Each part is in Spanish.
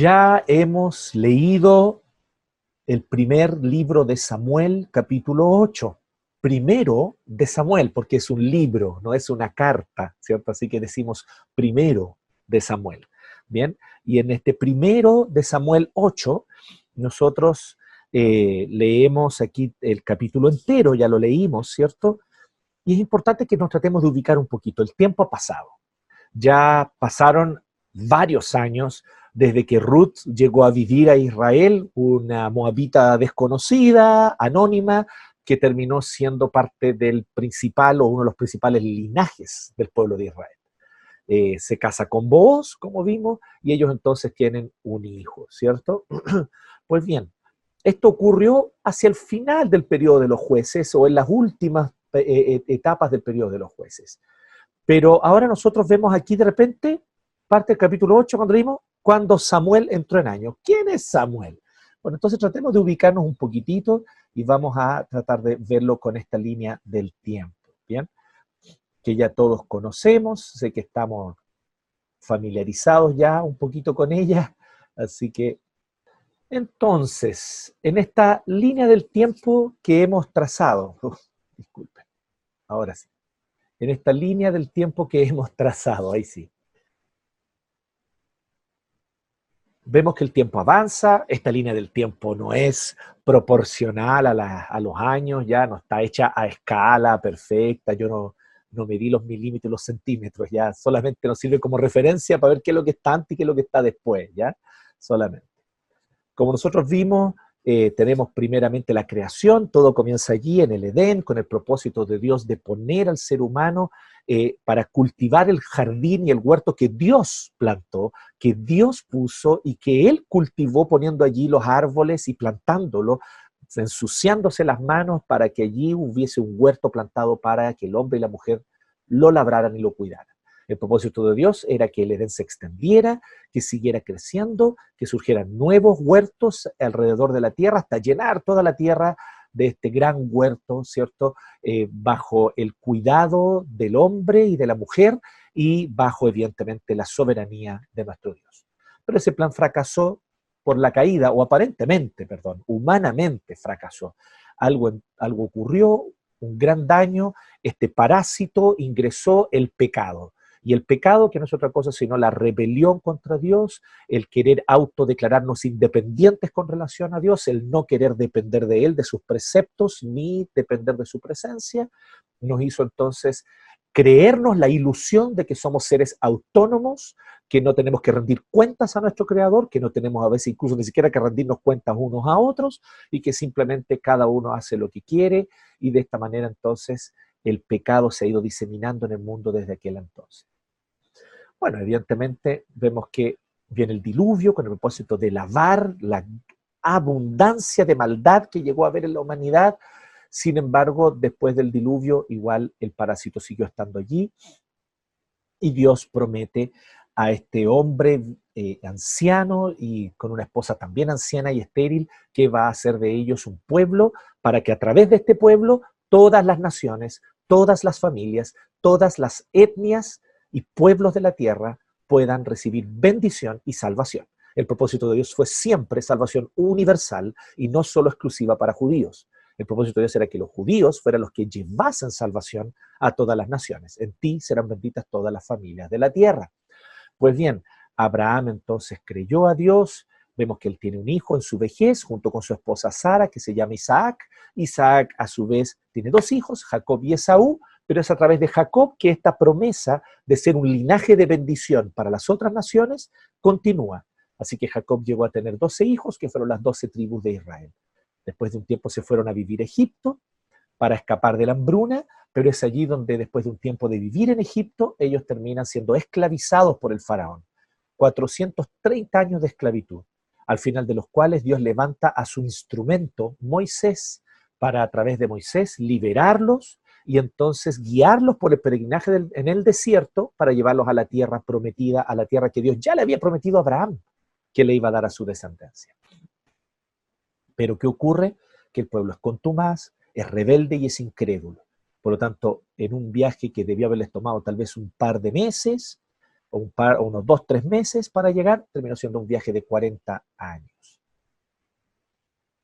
Ya hemos leído el primer libro de Samuel, capítulo 8. Primero de Samuel, porque es un libro, no es una carta, ¿cierto? Así que decimos primero de Samuel. Bien, y en este primero de Samuel 8, nosotros eh, leemos aquí el capítulo entero, ya lo leímos, ¿cierto? Y es importante que nos tratemos de ubicar un poquito. El tiempo ha pasado. Ya pasaron varios años desde que Ruth llegó a vivir a Israel, una moabita desconocida, anónima, que terminó siendo parte del principal o uno de los principales linajes del pueblo de Israel. Eh, se casa con vos, como vimos, y ellos entonces tienen un hijo, ¿cierto? pues bien, esto ocurrió hacia el final del periodo de los jueces o en las últimas eh, eh, etapas del periodo de los jueces. Pero ahora nosotros vemos aquí de repente, parte del capítulo 8, cuando leímos, cuando Samuel entró en año. ¿Quién es Samuel? Bueno, entonces tratemos de ubicarnos un poquitito y vamos a tratar de verlo con esta línea del tiempo, ¿bien? Que ya todos conocemos, sé que estamos familiarizados ya un poquito con ella, así que entonces, en esta línea del tiempo que hemos trazado, disculpen, ahora sí, en esta línea del tiempo que hemos trazado, ahí sí, vemos que el tiempo avanza, esta línea del tiempo no es proporcional a, los años, ya no está hecha a escala perfecta, yo no, no medí los milímetros, los centímetros, ya solamente nos sirve como referencia para ver qué es lo que está antes y qué es lo que está después, ya solamente. Como nosotros vimos, eh, tenemos primeramente la creación, todo comienza allí en el Edén, con el propósito de Dios de poner al ser humano eh, para cultivar el jardín y el huerto que Dios plantó, que Dios puso y que Él cultivó poniendo allí los árboles y plantándolo, ensuciándose las manos para que allí hubiese un huerto plantado para que el hombre y la mujer lo labraran y lo cuidaran. El propósito de Dios era que el Edén se extendiera, que siguiera creciendo, que surgieran nuevos huertos alrededor de la tierra hasta llenar toda la tierra de este gran huerto, ¿cierto? Eh, bajo el cuidado del hombre y de la mujer y bajo, evidentemente, la soberanía de nuestro Dios. Pero ese plan fracasó por la caída, o aparentemente, perdón, humanamente fracasó. Algo, algo ocurrió, un gran daño, este parásito ingresó el pecado. Y el pecado, que no es otra cosa sino la rebelión contra Dios, el querer autodeclararnos independientes con relación a Dios, el no querer depender de Él, de sus preceptos, ni depender de su presencia, nos hizo entonces creernos la ilusión de que somos seres autónomos, que no tenemos que rendir cuentas a nuestro Creador, que no tenemos a veces incluso ni siquiera que rendirnos cuentas unos a otros y que simplemente cada uno hace lo que quiere y de esta manera entonces el pecado se ha ido diseminando en el mundo desde aquel entonces. Bueno, evidentemente vemos que viene el diluvio con el propósito de lavar la abundancia de maldad que llegó a haber en la humanidad. Sin embargo, después del diluvio, igual el parásito siguió estando allí y Dios promete a este hombre eh, anciano y con una esposa también anciana y estéril que va a hacer de ellos un pueblo para que a través de este pueblo todas las naciones, todas las familias, todas las etnias y pueblos de la tierra puedan recibir bendición y salvación. El propósito de Dios fue siempre salvación universal y no solo exclusiva para judíos. El propósito de Dios era que los judíos fueran los que llevasen salvación a todas las naciones. En ti serán benditas todas las familias de la tierra. Pues bien, Abraham entonces creyó a Dios. Vemos que él tiene un hijo en su vejez junto con su esposa Sara, que se llama Isaac. Isaac a su vez tiene dos hijos, Jacob y Esaú pero es a través de Jacob que esta promesa de ser un linaje de bendición para las otras naciones continúa. Así que Jacob llegó a tener 12 hijos, que fueron las 12 tribus de Israel. Después de un tiempo se fueron a vivir a Egipto para escapar de la hambruna, pero es allí donde después de un tiempo de vivir en Egipto, ellos terminan siendo esclavizados por el faraón. 430 años de esclavitud, al final de los cuales Dios levanta a su instrumento, Moisés, para a través de Moisés liberarlos y entonces guiarlos por el peregrinaje en el desierto para llevarlos a la tierra prometida, a la tierra que Dios ya le había prometido a Abraham que le iba a dar a su descendencia. Pero ¿qué ocurre? Que el pueblo es contumaz, es rebelde y es incrédulo. Por lo tanto, en un viaje que debió haberles tomado tal vez un par de meses, o, un par, o unos dos, tres meses para llegar, terminó siendo un viaje de 40 años.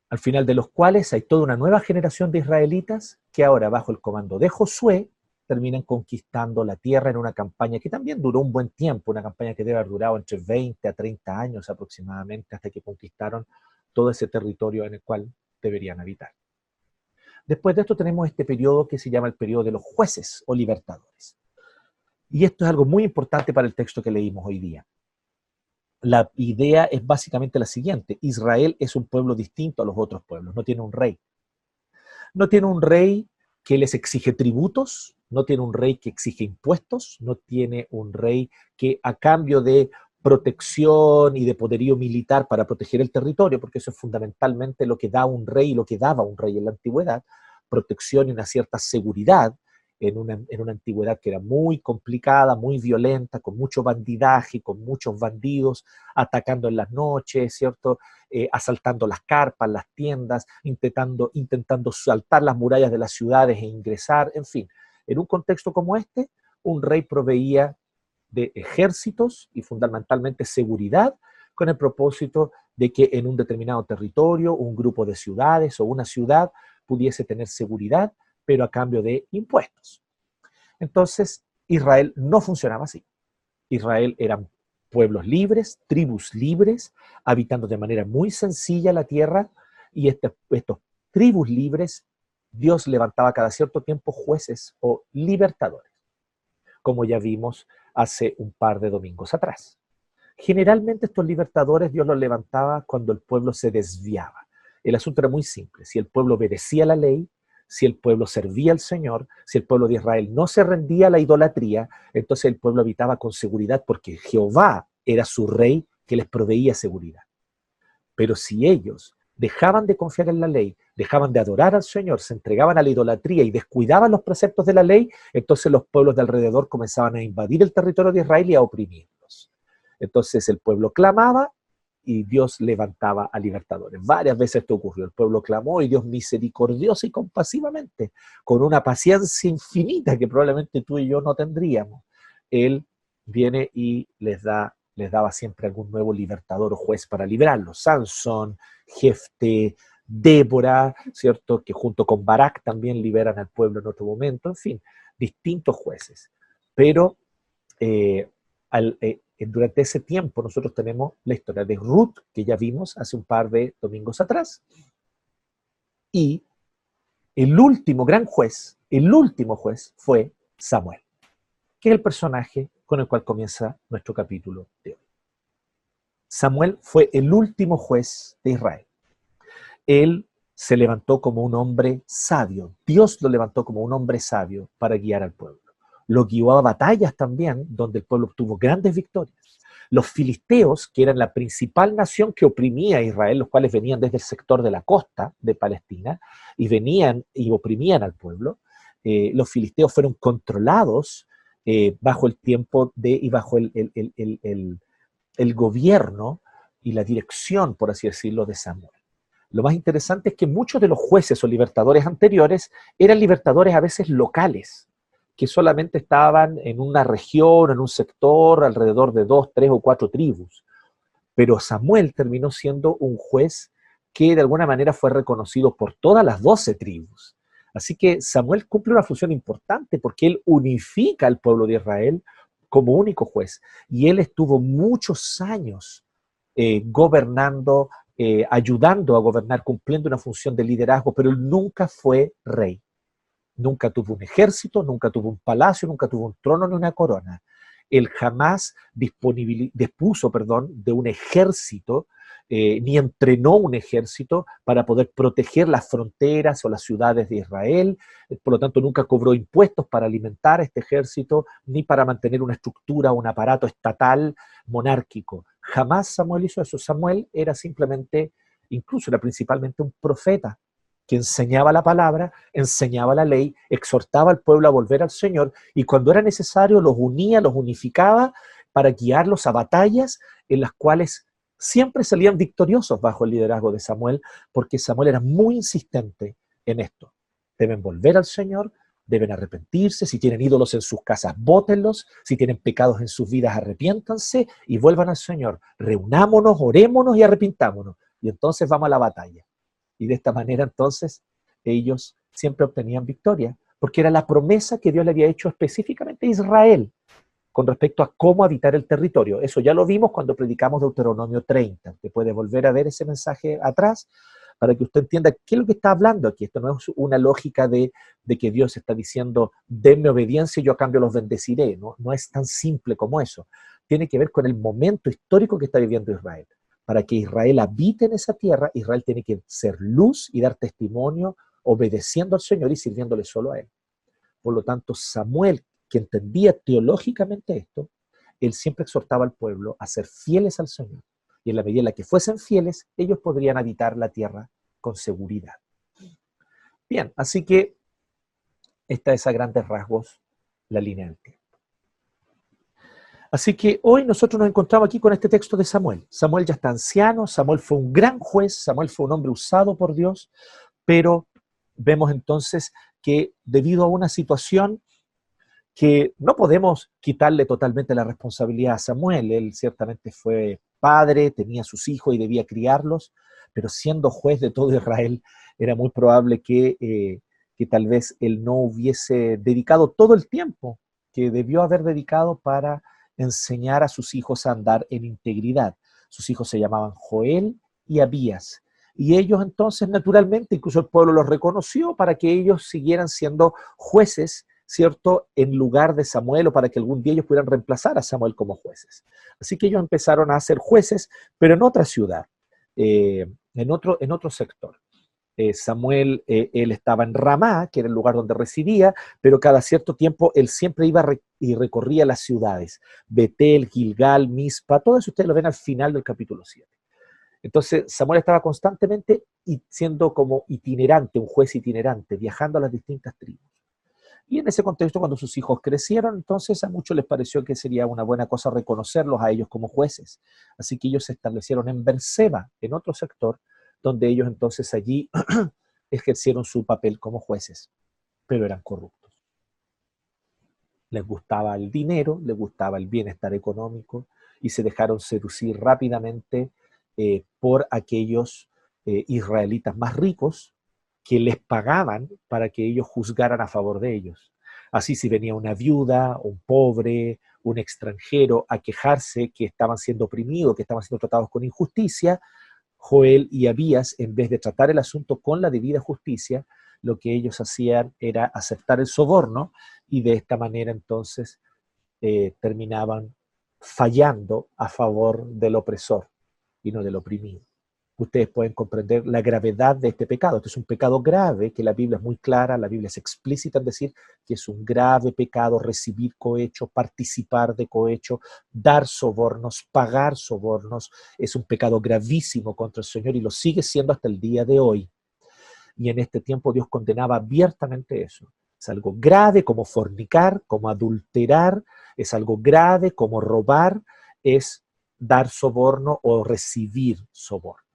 Al final de los cuales hay toda una nueva generación de israelitas que ahora, bajo el comando de Josué, terminan conquistando la tierra en una campaña que también duró un buen tiempo, una campaña que debe haber durado entre 20 a 30 años aproximadamente hasta que conquistaron todo ese territorio en el cual deberían habitar. Después de esto tenemos este periodo que se llama el periodo de los jueces o libertadores. Y esto es algo muy importante para el texto que leímos hoy día. La idea es básicamente la siguiente. Israel es un pueblo distinto a los otros pueblos, no tiene un rey. No tiene un rey que les exige tributos, no tiene un rey que exige impuestos, no tiene un rey que a cambio de protección y de poderío militar para proteger el territorio, porque eso es fundamentalmente lo que da un rey y lo que daba un rey en la antigüedad, protección y una cierta seguridad en una, en una antigüedad que era muy complicada, muy violenta, con mucho bandidaje, con muchos bandidos atacando en las noches, ¿cierto? Eh, asaltando las carpas, las tiendas, intentando, intentando saltar las murallas de las ciudades e ingresar, en fin. En un contexto como este, un rey proveía de ejércitos y fundamentalmente seguridad con el propósito de que en un determinado territorio, un grupo de ciudades o una ciudad pudiese tener seguridad, pero a cambio de impuestos. Entonces, Israel no funcionaba así. Israel eran pueblos libres, tribus libres, habitando de manera muy sencilla la tierra, y este, estos tribus libres, Dios levantaba cada cierto tiempo jueces o libertadores, como ya vimos hace un par de domingos atrás. Generalmente estos libertadores Dios los levantaba cuando el pueblo se desviaba. El asunto era muy simple. Si el pueblo obedecía la ley, si el pueblo servía al Señor, si el pueblo de Israel no se rendía a la idolatría, entonces el pueblo habitaba con seguridad porque Jehová era su rey que les proveía seguridad. Pero si ellos dejaban de confiar en la ley, dejaban de adorar al Señor, se entregaban a la idolatría y descuidaban los preceptos de la ley, entonces los pueblos de alrededor comenzaban a invadir el territorio de Israel y a oprimirlos. Entonces el pueblo clamaba y Dios levantaba a libertadores. Varias veces esto ocurrió. El pueblo clamó y Dios misericordioso y compasivamente, con una paciencia infinita que probablemente tú y yo no tendríamos, Él viene y les da les daba siempre algún nuevo libertador o juez para liberarlos. Sansón, Jefte, Débora, ¿cierto? Que junto con Barak también liberan al pueblo en otro momento, en fin, distintos jueces. Pero eh, eh, durante ese tiempo nosotros tenemos la historia de Ruth, que ya vimos hace un par de domingos atrás, y el último gran juez, el último juez fue Samuel, que es el personaje con el cual comienza nuestro capítulo de hoy. Samuel fue el último juez de Israel. Él se levantó como un hombre sabio. Dios lo levantó como un hombre sabio para guiar al pueblo. Lo guió a batallas también, donde el pueblo obtuvo grandes victorias. Los filisteos, que eran la principal nación que oprimía a Israel, los cuales venían desde el sector de la costa de Palestina y venían y oprimían al pueblo, eh, los filisteos fueron controlados eh, bajo el tiempo de y bajo el, el gobierno y la dirección, por así decirlo, de Samuel. Lo más interesante es que muchos de los jueces o libertadores anteriores eran libertadores a veces locales, que solamente estaban en una región, en un sector, alrededor de dos, tres o cuatro tribus. Pero Samuel terminó siendo un juez que de alguna manera fue reconocido por todas las doce tribus. Así que Samuel cumple una función importante porque él unifica al pueblo de Israel como único juez. Y él estuvo muchos años eh, gobernando, eh, ayudando a gobernar, cumpliendo una función de liderazgo, pero él nunca fue rey. Nunca tuvo un ejército, nunca tuvo un palacio, nunca tuvo un trono ni una corona. Él jamás dispuso perdón, de un ejército eh, ni entrenó un ejército para poder proteger las fronteras o las ciudades de Israel, por lo tanto nunca cobró impuestos para alimentar a este ejército, ni para mantener una estructura, un aparato estatal monárquico. Jamás Samuel hizo eso. Samuel era simplemente, incluso era principalmente un profeta que enseñaba la palabra, enseñaba la ley, exhortaba al pueblo a volver al Señor y cuando era necesario los unía, los unificaba para guiarlos a batallas en las cuales siempre salían victoriosos bajo el liderazgo de Samuel, porque Samuel era muy insistente en esto. Deben volver al Señor, deben arrepentirse, si tienen ídolos en sus casas, bótenlos, si tienen pecados en sus vidas, arrepiéntanse y vuelvan al Señor. Reunámonos, orémonos y arrepintámonos. Y entonces vamos a la batalla. Y de esta manera entonces ellos siempre obtenían victoria, porque era la promesa que Dios le había hecho específicamente a Israel con respecto a cómo habitar el territorio. Eso ya lo vimos cuando predicamos Deuteronomio 30. Usted puede volver a ver ese mensaje atrás para que usted entienda qué es lo que está hablando aquí. Esto no es una lógica de, que Dios está diciendo, denme obediencia y yo a cambio los bendeciré. ¿no? no es tan simple como eso. Tiene que ver con el momento histórico que está viviendo Israel. Para que Israel habite en esa tierra, Israel tiene que ser luz y dar testimonio obedeciendo al Señor y sirviéndole solo a Él. Por lo tanto, Samuel, que entendía teológicamente esto, él siempre exhortaba al pueblo a ser fieles al Señor y en la medida en la que fuesen fieles, ellos podrían habitar la tierra con seguridad. Bien, así que esta es a grandes rasgos la línea del tiempo. Así que hoy nosotros nos encontramos aquí con este texto de Samuel. Samuel ya está anciano, Samuel fue un gran juez, Samuel fue un hombre usado por Dios, pero vemos entonces que debido a una situación que no podemos quitarle totalmente la responsabilidad a Samuel, él ciertamente fue padre, tenía sus hijos y debía criarlos, pero siendo juez de todo Israel, era muy probable que, eh, que tal vez él no hubiese dedicado todo el tiempo que debió haber dedicado para enseñar a sus hijos a andar en integridad. Sus hijos se llamaban Joel y Abías. Y ellos entonces, naturalmente, incluso el pueblo los reconoció para que ellos siguieran siendo jueces ¿cierto?, en lugar de Samuel o para que algún día ellos pudieran reemplazar a Samuel como jueces. Así que ellos empezaron a ser jueces, pero en otra ciudad, eh, en, otro, en otro sector. Eh, Samuel, eh, él estaba en Ramá, que era el lugar donde residía, pero cada cierto tiempo él siempre iba y recorría las ciudades, Betel, Gilgal, Mispa, todo eso ustedes lo ven al final del capítulo 7. Entonces Samuel estaba constantemente siendo como itinerante, un juez itinerante, viajando a las distintas tribus. Y en ese contexto, cuando sus hijos crecieron, entonces a muchos les pareció que sería una buena cosa reconocerlos a ellos como jueces. Así que ellos se establecieron en Berseba, en otro sector, donde ellos entonces allí ejercieron su papel como jueces, pero eran corruptos. Les gustaba el dinero, les gustaba el bienestar económico y se dejaron seducir rápidamente eh, por aquellos eh, israelitas más ricos que les pagaban para que ellos juzgaran a favor de ellos. Así si venía una viuda, un pobre, un extranjero a quejarse que estaban siendo oprimidos, que estaban siendo tratados con injusticia, Joel y Abías, en vez de tratar el asunto con la debida justicia, lo que ellos hacían era aceptar el soborno y de esta manera entonces eh, terminaban fallando a favor del opresor y no del oprimido ustedes pueden comprender la gravedad de este pecado. Este es un pecado grave, que la Biblia es muy clara, la Biblia es explícita en decir que es un grave pecado recibir cohecho, participar de cohecho, dar sobornos, pagar sobornos. Es un pecado gravísimo contra el Señor y lo sigue siendo hasta el día de hoy. Y en este tiempo Dios condenaba abiertamente eso. Es algo grave como fornicar, como adulterar, es algo grave como robar, es dar soborno o recibir soborno.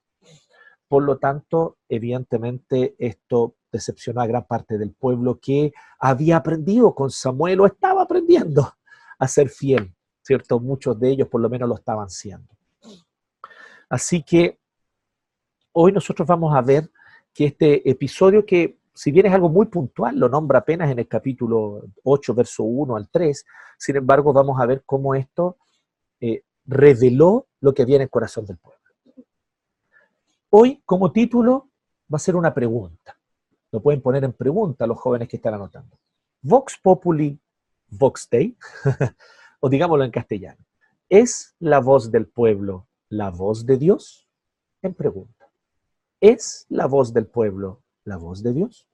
Por lo tanto, evidentemente esto decepcionó a gran parte del pueblo que había aprendido con Samuel o estaba aprendiendo a ser fiel, ¿cierto? Muchos de ellos por lo menos lo estaban siendo. Así que hoy nosotros vamos a ver que este episodio que si bien es algo muy puntual, lo nombra apenas en el capítulo 8, verso 1 al 3, sin embargo vamos a ver cómo esto eh, reveló lo que había en el corazón del pueblo. Hoy, como título, va a ser una pregunta. Lo pueden poner en pregunta los jóvenes que están anotando. Vox Populi, Vox Dei, o digámoslo en castellano. ¿Es la voz del pueblo la voz de Dios? En pregunta. ¿Es la voz del pueblo la voz de Dios?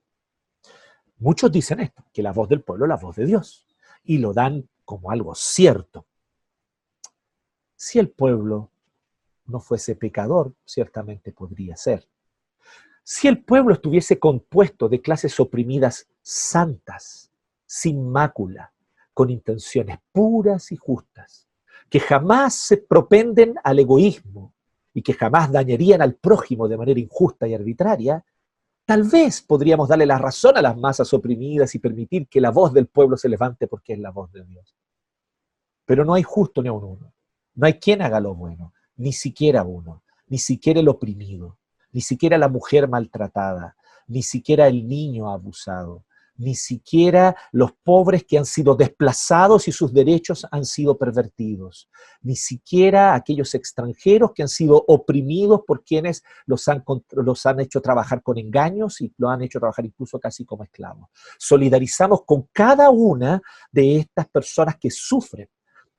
Muchos dicen esto, que la voz del pueblo es la voz de Dios, y lo dan como algo cierto. Si el pueblo no fuese pecador, ciertamente podría ser. Si el pueblo estuviese compuesto de clases oprimidas santas, sin mácula, con intenciones puras y justas, que jamás se propenden al egoísmo y que jamás dañarían al prójimo de manera injusta y arbitraria, Tal vez podríamos darle la razón a las masas oprimidas y permitir que la voz del pueblo se levante porque es la voz de Dios. Pero no hay justo ni a un uno. No hay quien haga lo bueno, ni siquiera uno, ni siquiera el oprimido, ni siquiera la mujer maltratada, ni siquiera el niño abusado, ni siquiera los pobres que han sido desplazados y sus derechos han sido pervertidos, ni siquiera aquellos extranjeros que han sido oprimidos por quienes los han, los han hecho trabajar con engaños y lo han hecho trabajar incluso casi como esclavos. Solidarizamos con cada una de estas personas que sufren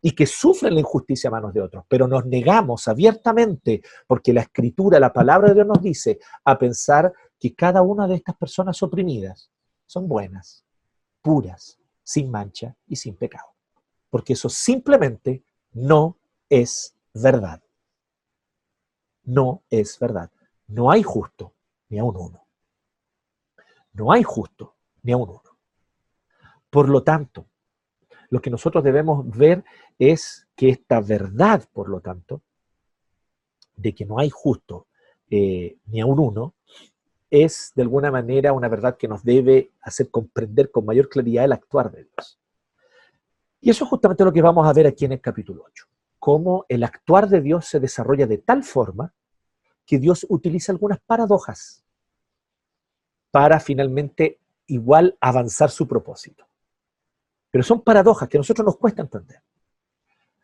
y que sufren la injusticia a manos de otros, pero nos negamos abiertamente, porque la escritura, la palabra de Dios nos dice, a pensar que cada una de estas personas oprimidas son buenas, puras, sin mancha y sin pecado. Porque eso simplemente no es verdad. No es verdad. No hay justo ni a un uno. No hay justo ni a un uno. Por lo tanto, lo que nosotros debemos ver es que esta verdad, por lo tanto, de que no hay justo eh, ni a un uno, es de alguna manera una verdad que nos debe hacer comprender con mayor claridad el actuar de Dios. Y eso es justamente lo que vamos a ver aquí en el capítulo 8, cómo el actuar de Dios se desarrolla de tal forma que Dios utiliza algunas paradojas para finalmente igual avanzar su propósito. Pero son paradojas que a nosotros nos cuesta entender.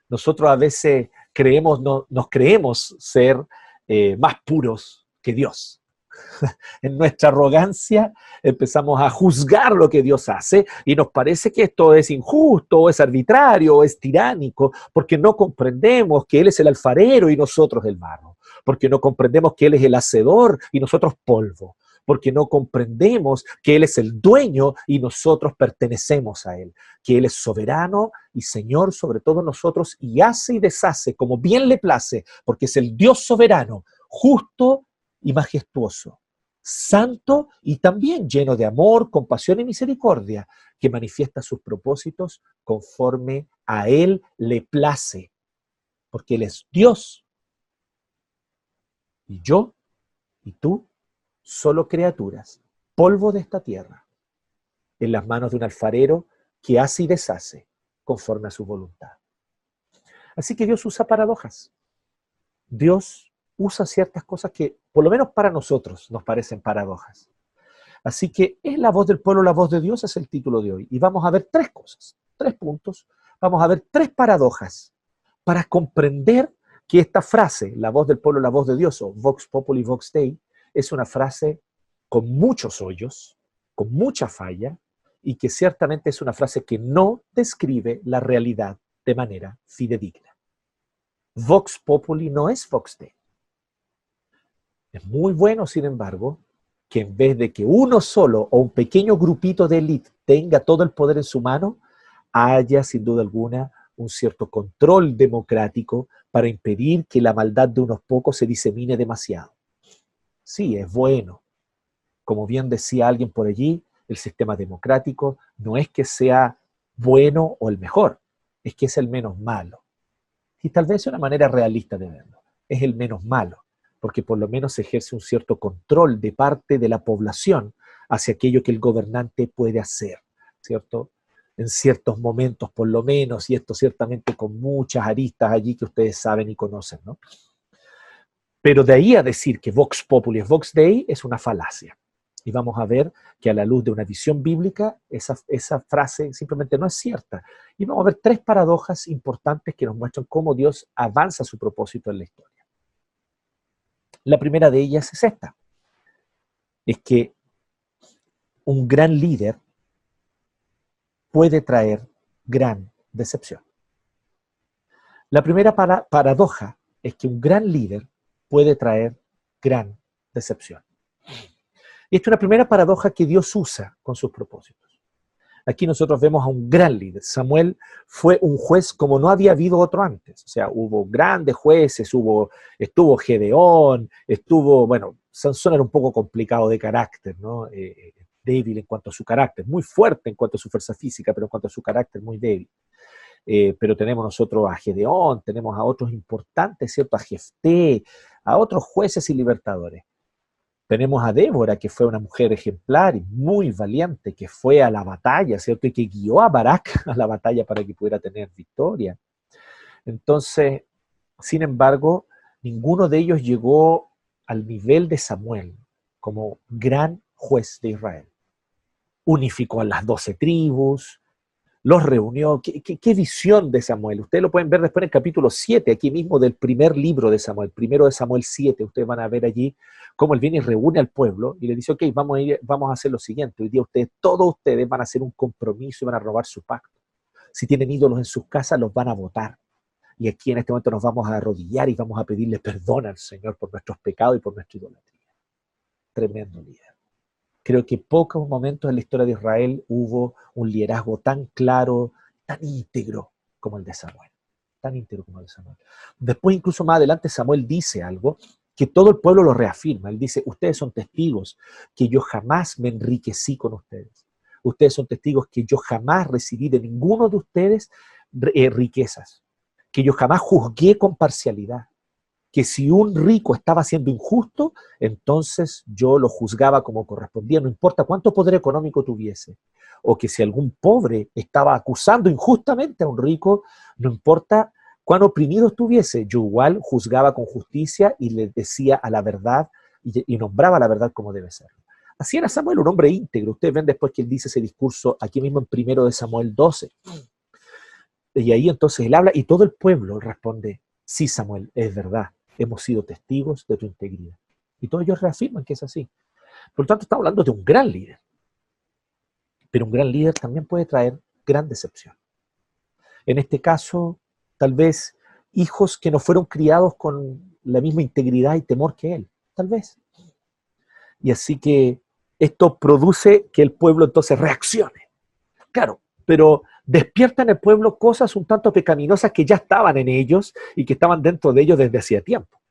Nosotros a veces creemos, no, nos creemos ser eh, más puros que Dios. en nuestra arrogancia empezamos a juzgar lo que Dios hace y nos parece que esto es injusto, es arbitrario, es tiránico, porque no comprendemos que Él es el alfarero y nosotros el barro, porque no comprendemos que Él es el hacedor y nosotros polvo, porque no comprendemos que Él es el dueño y nosotros pertenecemos a Él, que Él es soberano y Señor sobre todos nosotros y hace y deshace como bien le place, porque es el Dios soberano, justo y majestuoso, santo y también lleno de amor, compasión y misericordia, que manifiesta sus propósitos conforme a Él le place, porque Él es Dios. Y yo y tú, solo criaturas, polvo de esta tierra, en las manos de un alfarero que hace y deshace conforme a su voluntad. Así que Dios usa paradojas. Dios usa ciertas cosas que, por lo menos para nosotros, nos parecen paradojas. Así que es la voz del pueblo, la voz de Dios es el título de hoy. Y vamos a ver tres cosas, tres puntos. Vamos a ver tres paradojas para comprender que esta frase, la voz del pueblo, la voz de Dios, o Vox Populi, Vox Dei, es una frase con muchos hoyos, con mucha falla, y que ciertamente es una frase que no describe la realidad de manera fidedigna. Vox Populi no es Vox Dei. Es muy bueno, sin embargo, que en vez de que uno solo o un pequeño grupito de élite tenga todo el poder en su mano, haya sin duda alguna un cierto control democrático para impedir que la maldad de unos pocos se disemine demasiado. Sí, es bueno. Como bien decía alguien por allí, el sistema democrático no es que sea bueno o el mejor, es que es el menos malo. Y tal vez es una manera realista de verlo, es el menos malo porque por lo menos ejerce un cierto control de parte de la población hacia aquello que el gobernante puede hacer, ¿cierto? En ciertos momentos por lo menos, y esto ciertamente con muchas aristas allí que ustedes saben y conocen, ¿no? Pero de ahí a decir que Vox Populi es Vox Dei es una falacia. Y vamos a ver que a la luz de una visión bíblica, esa, esa frase simplemente no es cierta. Y vamos a ver tres paradojas importantes que nos muestran cómo Dios avanza su propósito en la historia. La primera de ellas es esta, es que un gran líder puede traer gran decepción. La primera paradoja es que un gran líder puede traer gran decepción. Y esta es una primera paradoja que Dios usa con sus propósitos. Aquí nosotros vemos a un gran líder. Samuel fue un juez como no había habido otro antes. O sea, hubo grandes jueces, hubo, estuvo Gedeón, estuvo, bueno, Sansón era un poco complicado de carácter, ¿no? Eh, eh, débil en cuanto a su carácter, muy fuerte en cuanto a su fuerza física, pero en cuanto a su carácter muy débil. Eh, pero tenemos nosotros a Gedeón, tenemos a otros importantes, ¿cierto? A Jefté, a otros jueces y libertadores. Tenemos a Débora, que fue una mujer ejemplar y muy valiente, que fue a la batalla, ¿cierto? Y que guió a Barak a la batalla para que pudiera tener victoria. Entonces, sin embargo, ninguno de ellos llegó al nivel de Samuel como gran juez de Israel. Unificó a las doce tribus, los reunió. ¿Qué, visión de Samuel? Ustedes lo pueden ver después en el capítulo 7, aquí mismo del primer libro de Samuel, primero de Samuel 7. Ustedes van a ver allí cómo él viene y reúne al pueblo y le dice, ok, vamos a, vamos a hacer lo siguiente. Hoy día ustedes, todos ustedes van a hacer un compromiso y van a robar su pacto. Si tienen ídolos en sus casas, los van a votar. Y aquí en este momento nos vamos a arrodillar y vamos a pedirle perdón al Señor por nuestros pecados y por nuestra idolatría. Tremendo líder. Creo que pocos momentos en la historia de Israel hubo un liderazgo tan claro, tan íntegro como el de Samuel. Tan íntegro como el de Samuel. Después, incluso más adelante, Samuel dice algo que todo el pueblo lo reafirma. Él dice, ustedes son testigos que yo jamás me enriquecí con ustedes. Ustedes son testigos que yo jamás recibí de ninguno de ustedes eh, riquezas, que yo jamás juzgué con parcialidad, que si un rico estaba siendo injusto, entonces yo lo juzgaba como correspondía, no importa cuánto poder económico tuviese. O que si algún pobre estaba acusando injustamente a un rico, no importa cuán oprimido estuviese, yo igual juzgaba con justicia y le decía a la verdad y, nombraba la verdad como debe ser. Así era Samuel, un hombre íntegro. Ustedes ven después que él dice ese discurso aquí mismo en primero de Samuel 12. Y ahí entonces él habla y todo el pueblo responde, sí Samuel, es verdad hemos sido testigos de tu integridad. Y todos ellos reafirman que es así. Por lo tanto, estamos hablando de un gran líder. Pero un gran líder también puede traer gran decepción. En este caso, tal vez hijos que no fueron criados con la misma integridad y temor que él. Tal vez. Y así que esto produce que el pueblo entonces reaccione. Claro, pero despierta en el pueblo cosas un tanto pecaminosas que ya estaban en ellos y que estaban dentro de ellos desde hacía tiempo.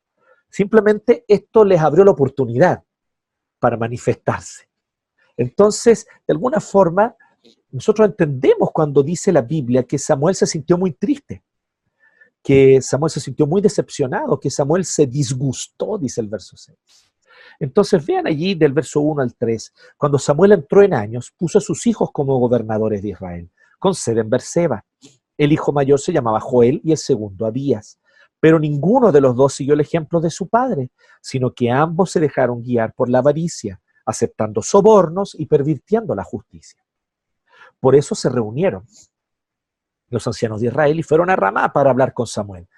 Simplemente esto les abrió la oportunidad para manifestarse. Entonces, de alguna forma, nosotros entendemos cuando dice la Biblia que Samuel se sintió muy triste, que Samuel se sintió muy decepcionado, que Samuel se disgustó, dice el verso 6. Entonces vean allí del verso 1 al 3, cuando Samuel entró en años, puso a sus hijos como gobernadores de Israel con sede en Berseba. El hijo mayor se llamaba Joel y el segundo Abías. Pero ninguno de los dos siguió el ejemplo de su padre, sino que ambos se dejaron guiar por la avaricia, aceptando sobornos y pervirtiendo la justicia. Por eso se reunieron los ancianos de Israel y fueron a Ramá para hablar con Samuel.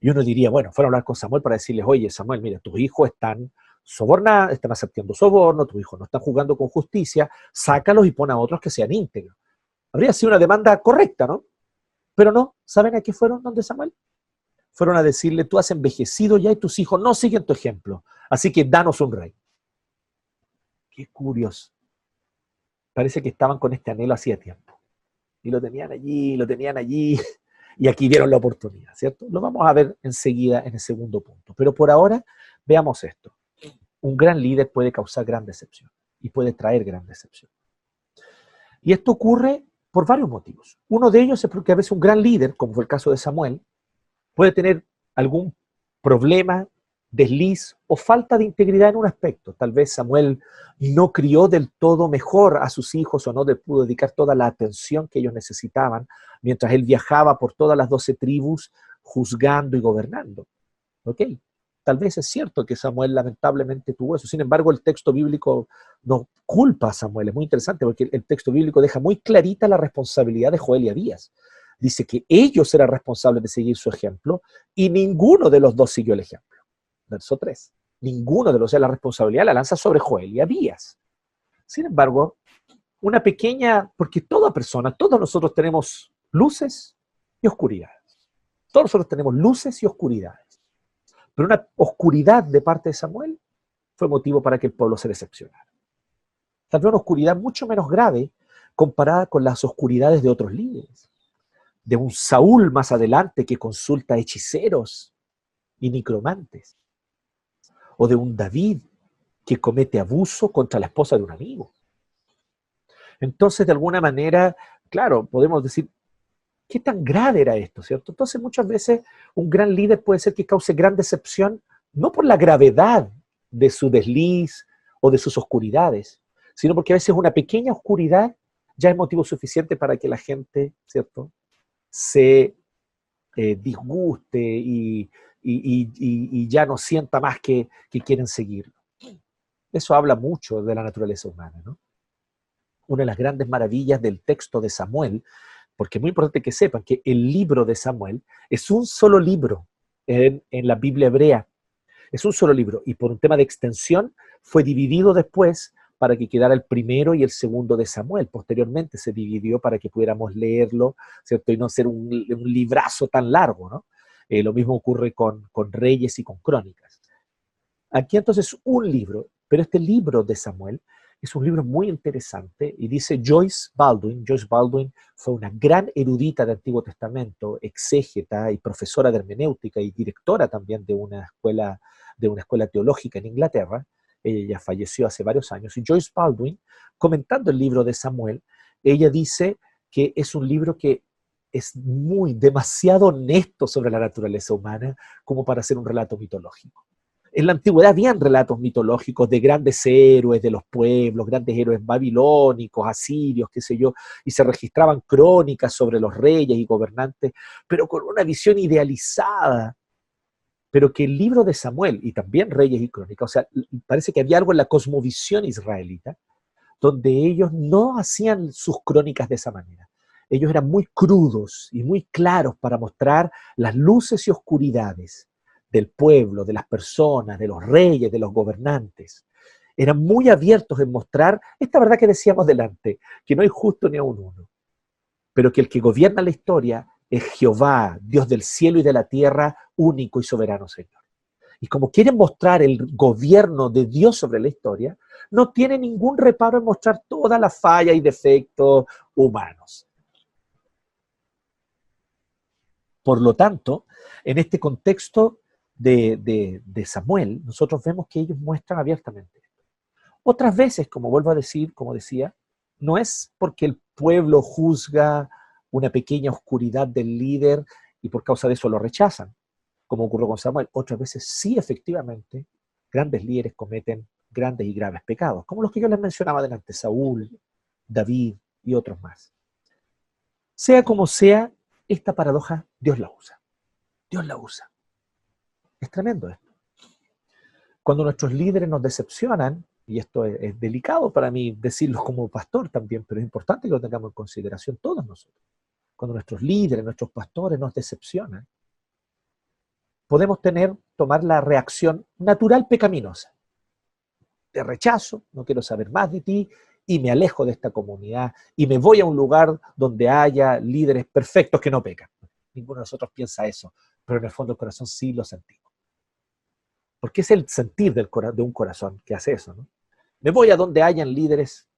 Y uno diría, bueno, fueron a hablar con Samuel para decirles, oye, Samuel, mira, tus hijos están sobornando, están aceptando soborno, tus hijos no están jugando con justicia, sácalos y pon a otros que sean íntegros. Habría sido una demanda correcta, ¿no? Pero no, ¿saben a qué fueron donde Samuel? Fueron a decirle, tú has envejecido ya y tus hijos no siguen tu ejemplo, así que danos un rey. Qué curioso. Parece que estaban con este anhelo hacía tiempo. Y lo tenían allí, lo tenían allí, y aquí vieron la oportunidad, ¿cierto? Lo vamos a ver enseguida en el segundo punto. Pero por ahora, veamos esto. Un gran líder puede causar gran decepción y puede traer gran decepción. Y esto ocurre por varios motivos. Uno de ellos es porque a veces un gran líder, como fue el caso de Samuel, puede tener algún problema, desliz o falta de integridad en un aspecto. Tal vez Samuel no crió del todo mejor a sus hijos o no le pudo dedicar toda la atención que ellos necesitaban mientras él viajaba por todas las doce tribus juzgando y gobernando. ¿Ok? Tal vez es cierto que Samuel lamentablemente tuvo eso. Sin embargo, el texto bíblico no culpa a Samuel. Es muy interesante porque el texto bíblico deja muy clarita la responsabilidad de Joel y Abías. Dice que ellos eran responsables de seguir su ejemplo y ninguno de los dos siguió el ejemplo. Verso 3. Ninguno de los, o la responsabilidad la lanza sobre Joel y Abías. Sin embargo, una pequeña, porque toda persona, todos nosotros tenemos luces y oscuridades. Todos nosotros tenemos luces y oscuridades. Pero una oscuridad de parte de Samuel fue motivo para que el pueblo se decepcionara. Tal vez una oscuridad mucho menos grave comparada con las oscuridades de otros líderes. De un Saúl más adelante que consulta hechiceros y necromantes. O de un David que comete abuso contra la esposa de un amigo. Entonces, de alguna manera, claro, podemos decir, ¿Qué tan grave era esto, cierto? Entonces muchas veces un gran líder puede ser que cause gran decepción, no por la gravedad de su desliz o de sus oscuridades, sino porque a veces una pequeña oscuridad ya es motivo suficiente para que la gente, ¿cierto?, se eh, disguste y, ya no sienta más que, que quieren seguirlo. Eso habla mucho de la naturaleza humana, ¿no? Una de las grandes maravillas del texto de Samuel, porque es muy importante que sepan que el libro de Samuel es un solo libro en, la Biblia hebrea. Es un solo libro y por un tema de extensión fue dividido después para que quedara el primero y el segundo de Samuel. Posteriormente se dividió para que pudiéramos leerlo, ¿cierto? Y no ser un, librazo tan largo, ¿no? Eh, lo mismo ocurre con, con Reyes y con Crónicas. Aquí entonces un libro, pero este libro de Samuel es un libro muy interesante y dice Joyce Baldwin. Joyce Baldwin fue una gran erudita del Antiguo Testamento, exégeta y profesora de hermenéutica y directora también de una escuela, de una escuela teológica en Inglaterra ella falleció hace varios años, y Joyce Baldwin, comentando el libro de Samuel, ella dice que es un libro que es muy, demasiado honesto sobre la naturaleza humana como para ser un relato mitológico. En la antigüedad habían relatos mitológicos de grandes héroes de los pueblos, grandes héroes babilónicos, asirios, qué sé yo, y se registraban crónicas sobre los reyes y gobernantes, pero con una visión idealizada pero que el libro de Samuel y también Reyes y Crónicas, o sea, parece que había algo en la cosmovisión israelita, donde ellos no hacían sus crónicas de esa manera. Ellos eran muy crudos y muy claros para mostrar las luces y oscuridades del pueblo, de las personas, de los reyes, de los gobernantes. Eran muy abiertos en mostrar esta verdad que decíamos delante, que no hay justo ni a un uno, pero que el que gobierna la historia es Jehová, Dios del cielo y de la tierra, único y soberano Señor. Y como quieren mostrar el gobierno de Dios sobre la historia, no tiene ningún reparo en mostrar todas las fallas y defectos humanos. Por lo tanto, en este contexto de, de Samuel, nosotros vemos que ellos muestran abiertamente. Otras veces, como vuelvo a decir, como decía, no es porque el pueblo juzga una pequeña oscuridad del líder y por causa de eso lo rechazan, como ocurrió con Samuel. Otras veces sí, efectivamente, grandes líderes cometen grandes y graves pecados, como los que yo les mencionaba delante, Saúl, David y otros más. Sea como sea, esta paradoja Dios la usa. Dios la usa. Es tremendo esto. Cuando nuestros líderes nos decepcionan, y esto es, delicado para mí decirlo como pastor también, pero es importante que lo tengamos en consideración todos nosotros cuando nuestros líderes, nuestros pastores nos decepcionan, podemos tener, tomar la reacción natural pecaminosa. Te rechazo, no quiero saber más de ti y me alejo de esta comunidad y me voy a un lugar donde haya líderes perfectos que no pecan. Ninguno de nosotros piensa eso, pero en el fondo del corazón sí lo sentimos. Porque es el sentir del, de un corazón que hace eso. ¿no? Me voy a donde hayan líderes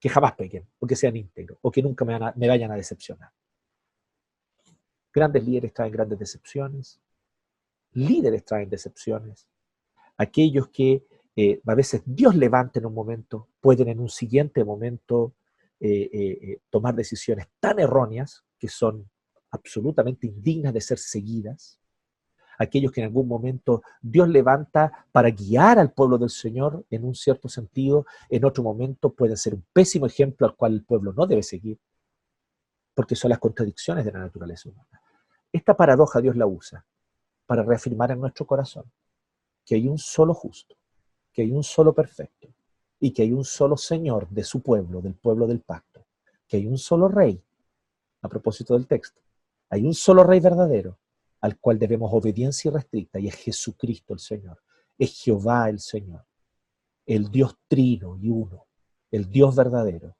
que jamás pequen, o que sean íntegros, o que nunca me, me vayan a decepcionar. Grandes líderes traen grandes decepciones. Líderes traen decepciones. Aquellos que eh, a veces Dios levanta en un momento, pueden en un siguiente momento eh, eh, tomar decisiones tan erróneas que son absolutamente indignas de ser seguidas. Aquellos que en algún momento Dios levanta para guiar al pueblo del Señor en un cierto sentido, en otro momento pueden ser un pésimo ejemplo al cual el pueblo no debe seguir, porque son las contradicciones de la naturaleza humana. Esta paradoja Dios la usa para reafirmar en nuestro corazón que hay un solo justo, que hay un solo perfecto y que hay un solo Señor de su pueblo, del pueblo del pacto, que hay un solo rey, a propósito del texto, hay un solo rey verdadero al cual debemos obediencia irrestricta y es Jesucristo el Señor, es Jehová el Señor, el Dios trino y uno, el Dios verdadero.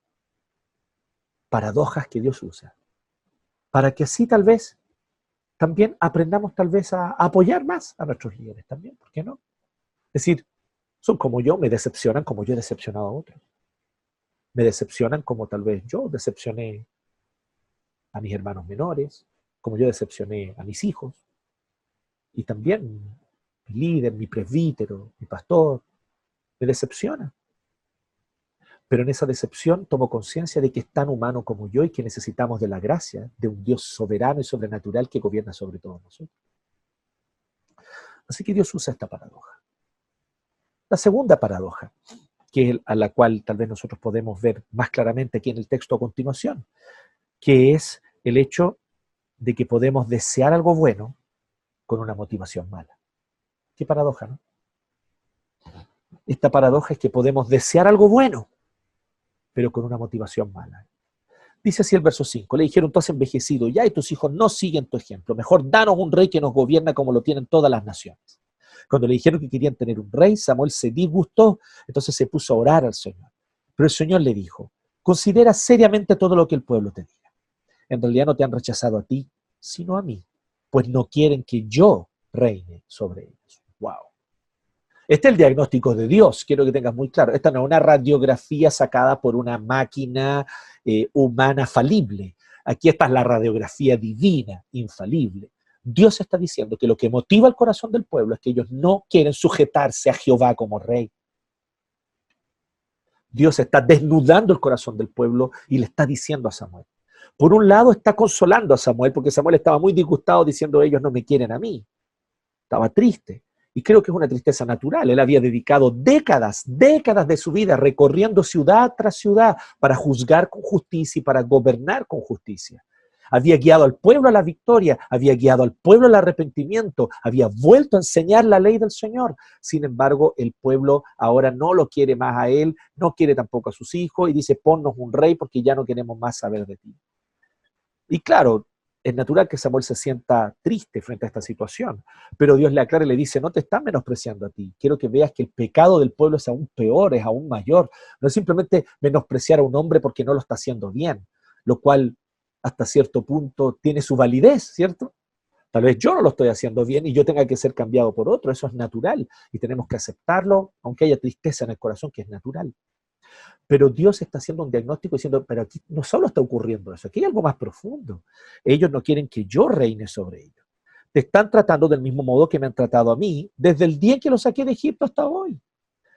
Paradojas que Dios usa, para que así tal vez también aprendamos tal vez a, apoyar más a nuestros líderes también, ¿por qué no? Es decir, son como yo, me decepcionan como yo he decepcionado a otros. Me decepcionan como tal vez yo decepcioné a mis hermanos menores, como yo decepcioné a mis hijos. Y también mi líder, mi presbítero, mi pastor, me decepciona. Pero en esa decepción tomo conciencia de que es tan humano como yo y que necesitamos de la gracia de un Dios soberano y sobrenatural que gobierna sobre todos nosotros. Así que Dios usa esta paradoja. La segunda paradoja que a la cual tal vez nosotros podemos ver más claramente aquí en el texto a continuación, que es el hecho de que podemos desear algo bueno con una motivación mala. Qué paradoja, ¿no? Esta paradoja es que podemos desear algo bueno, pero con una motivación mala. Dice así el verso 5, le dijeron, tú has envejecido ya y tus hijos no siguen tu ejemplo, mejor danos un rey que nos gobierna como lo tienen todas las naciones. Cuando le dijeron que querían tener un rey, Samuel se disgustó, entonces se puso a orar al Señor. Pero el Señor le dijo, considera seriamente todo lo que el pueblo te diga. En realidad no te han rechazado a ti, sino a mí, pues no quieren que yo reine sobre ellos. Wow. Este es el diagnóstico de Dios, quiero que tengas muy claro. Esta no es una radiografía sacada por una máquina eh, humana falible. Aquí está la radiografía divina, infalible. Dios está diciendo que lo que motiva el corazón del pueblo es que ellos no quieren sujetarse a Jehová como rey. Dios está desnudando el corazón del pueblo y le está diciendo a Samuel. Por un lado está consolando a Samuel porque Samuel estaba muy disgustado diciendo ellos no me quieren a mí. Estaba triste. Y creo que es una tristeza natural. Él había dedicado décadas, décadas de su vida recorriendo ciudad tras ciudad para juzgar con justicia y para gobernar con justicia. Había guiado al pueblo a la victoria, había guiado al pueblo al arrepentimiento, había vuelto a enseñar la ley del Señor. Sin embargo, el pueblo ahora no lo quiere más a él, no quiere tampoco a sus hijos y dice, ponnos un rey porque ya no queremos más saber de ti. Y claro, es natural que Samuel se sienta triste frente a esta situación, pero Dios le aclara y le dice, no te están menospreciando a ti, quiero que veas que el pecado del pueblo es aún peor, es aún mayor, no es simplemente menospreciar a un hombre porque no lo está haciendo bien, lo cual hasta cierto punto tiene su validez, ¿cierto? Tal vez yo no lo estoy haciendo bien y yo tenga que ser cambiado por otro, eso es natural y tenemos que aceptarlo, aunque haya tristeza en el corazón, que es natural. Pero Dios está haciendo un diagnóstico diciendo, pero aquí no solo está ocurriendo eso, aquí hay algo más profundo. Ellos no quieren que yo reine sobre ellos. Te están tratando del mismo modo que me han tratado a mí desde el día que los saqué de Egipto hasta hoy.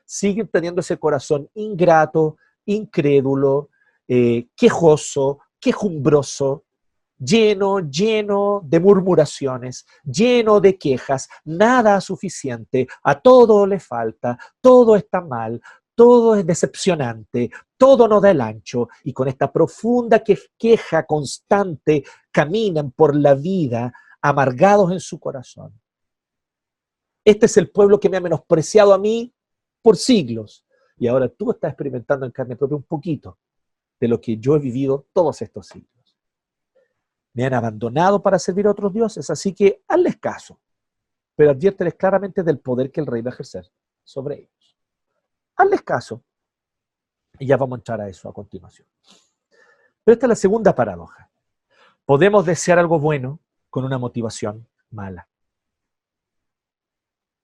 Siguen teniendo ese corazón ingrato, incrédulo, eh, quejoso, quejumbroso, lleno, lleno de murmuraciones, lleno de quejas, nada suficiente, a todo le falta, todo está mal, todo es decepcionante, todo no da el ancho, y con esta profunda queja constante caminan por la vida amargados en su corazón. Este es el pueblo que me ha menospreciado a mí por siglos, y ahora tú estás experimentando en carne propia un poquito de lo que yo he vivido todos estos siglos. Me han abandonado para servir a otros dioses, así que hazles caso, pero adviérteles claramente del poder que el rey va a ejercer sobre ellos. Hazles caso. Y ya vamos a entrar a eso a continuación. Pero esta es la segunda paradoja. Podemos desear algo bueno con una motivación mala.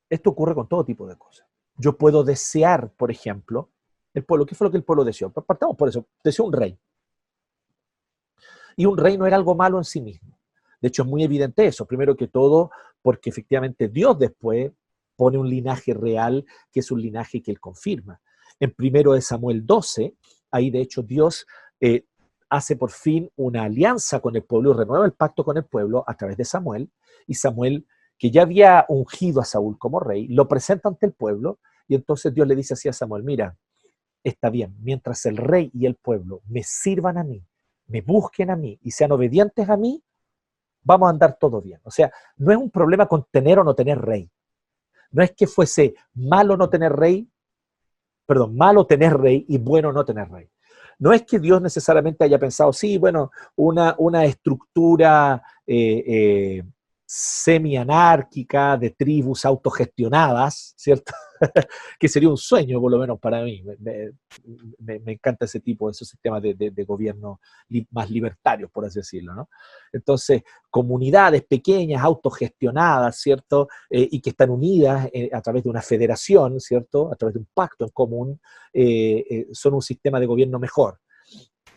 Esto ocurre con todo tipo de cosas. Yo puedo desear, por ejemplo, el pueblo. ¿Qué fue lo que el pueblo deseó? Partamos por eso. Deseó un rey. Y un rey no era algo malo en sí mismo. De hecho, es muy evidente eso. Primero que todo, porque efectivamente Dios después pone un linaje real, que es un linaje que él confirma. En primero de Samuel 12, ahí de hecho Dios eh, hace por fin una alianza con el pueblo y renueva el pacto con el pueblo a través de Samuel. Y Samuel, que ya había ungido a Saúl como rey, lo presenta ante el pueblo y entonces Dios le dice así a Samuel, mira, está bien, mientras el rey y el pueblo me sirvan a mí, me busquen a mí y sean obedientes a mí, vamos a andar todo bien. O sea, no es un problema con tener o no tener rey. No es que fuese malo no tener rey, perdón, malo tener rey y bueno no tener rey. No es que Dios necesariamente haya pensado, sí, bueno, una, una estructura eh, eh, semi-anárquica de tribus autogestionadas, ¿cierto? que sería un sueño, por lo menos para mí. Me, encanta ese tipo, esos sistemas de, de, gobierno más libertarios, por así decirlo, ¿no? Entonces, comunidades pequeñas, autogestionadas, ¿cierto? Eh, y que están unidas eh, a través de una federación, ¿cierto? A través de un pacto en común, eh, son un sistema de gobierno mejor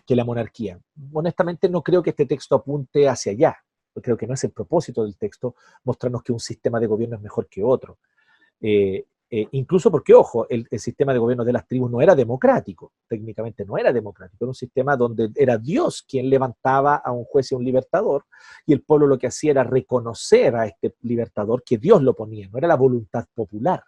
que la monarquía. Honestamente, no creo que este texto apunte hacia allá creo que no es el propósito del texto mostrarnos que un sistema de gobierno es mejor que otro. Eh, eh, incluso porque, ojo, el, sistema de gobierno de las tribus no era democrático, técnicamente no era democrático, era un sistema donde era Dios quien levantaba a un juez y a un libertador, y el pueblo lo que hacía era reconocer a este libertador que Dios lo ponía, no era la voluntad popular.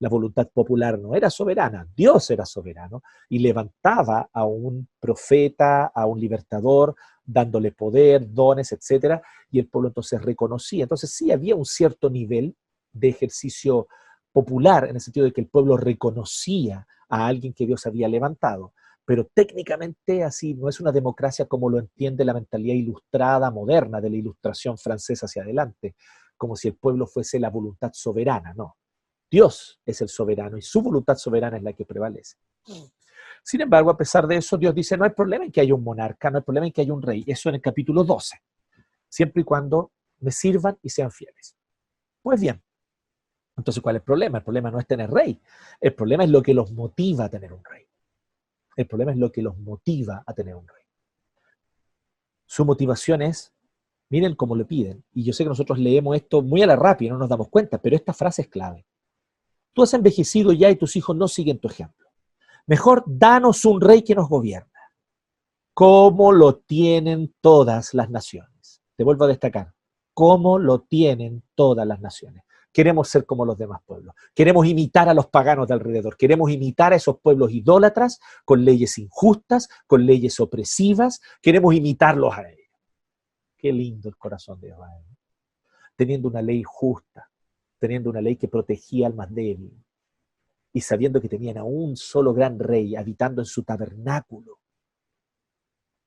La voluntad popular no era soberana, Dios era soberano y levantaba a un profeta, a un libertador, dándole poder, dones, etcétera, y el pueblo entonces reconocía. Entonces sí había un cierto nivel de ejercicio popular, en el sentido de que el pueblo reconocía a alguien que Dios había levantado. Pero técnicamente así no es una democracia como lo entiende la mentalidad ilustrada moderna de la ilustración francesa hacia adelante, como si el pueblo fuese la voluntad soberana, no. Dios es el soberano y su voluntad soberana es la que prevalece. Sin embargo, a pesar de eso, Dios dice, no hay problema en que haya un monarca, no hay problema en que haya un rey. Eso en el capítulo 12, siempre y cuando me sirvan y sean fieles. Pues bien, entonces, ¿cuál es el problema? El problema no es tener rey. El problema es lo que los motiva a tener un rey. El problema es lo que los motiva a tener un rey. Su motivación es, miren cómo le piden. Y yo sé que nosotros leemos esto muy a la rápida, no nos damos cuenta, pero esta frase es clave. Tú has envejecido ya y tus hijos no siguen tu ejemplo. Mejor danos un rey que nos gobierna, como lo tienen todas las naciones. Te vuelvo a destacar, como lo tienen todas las naciones. Queremos ser como los demás pueblos. Queremos imitar a los paganos de alrededor. Queremos imitar a esos pueblos idólatras con leyes injustas, con leyes opresivas. Queremos imitarlos a ellos. Qué lindo el corazón de Israel. Teniendo una ley justa, teniendo una ley que protegía al más débil y sabiendo que tenían a un solo gran rey habitando en su tabernáculo,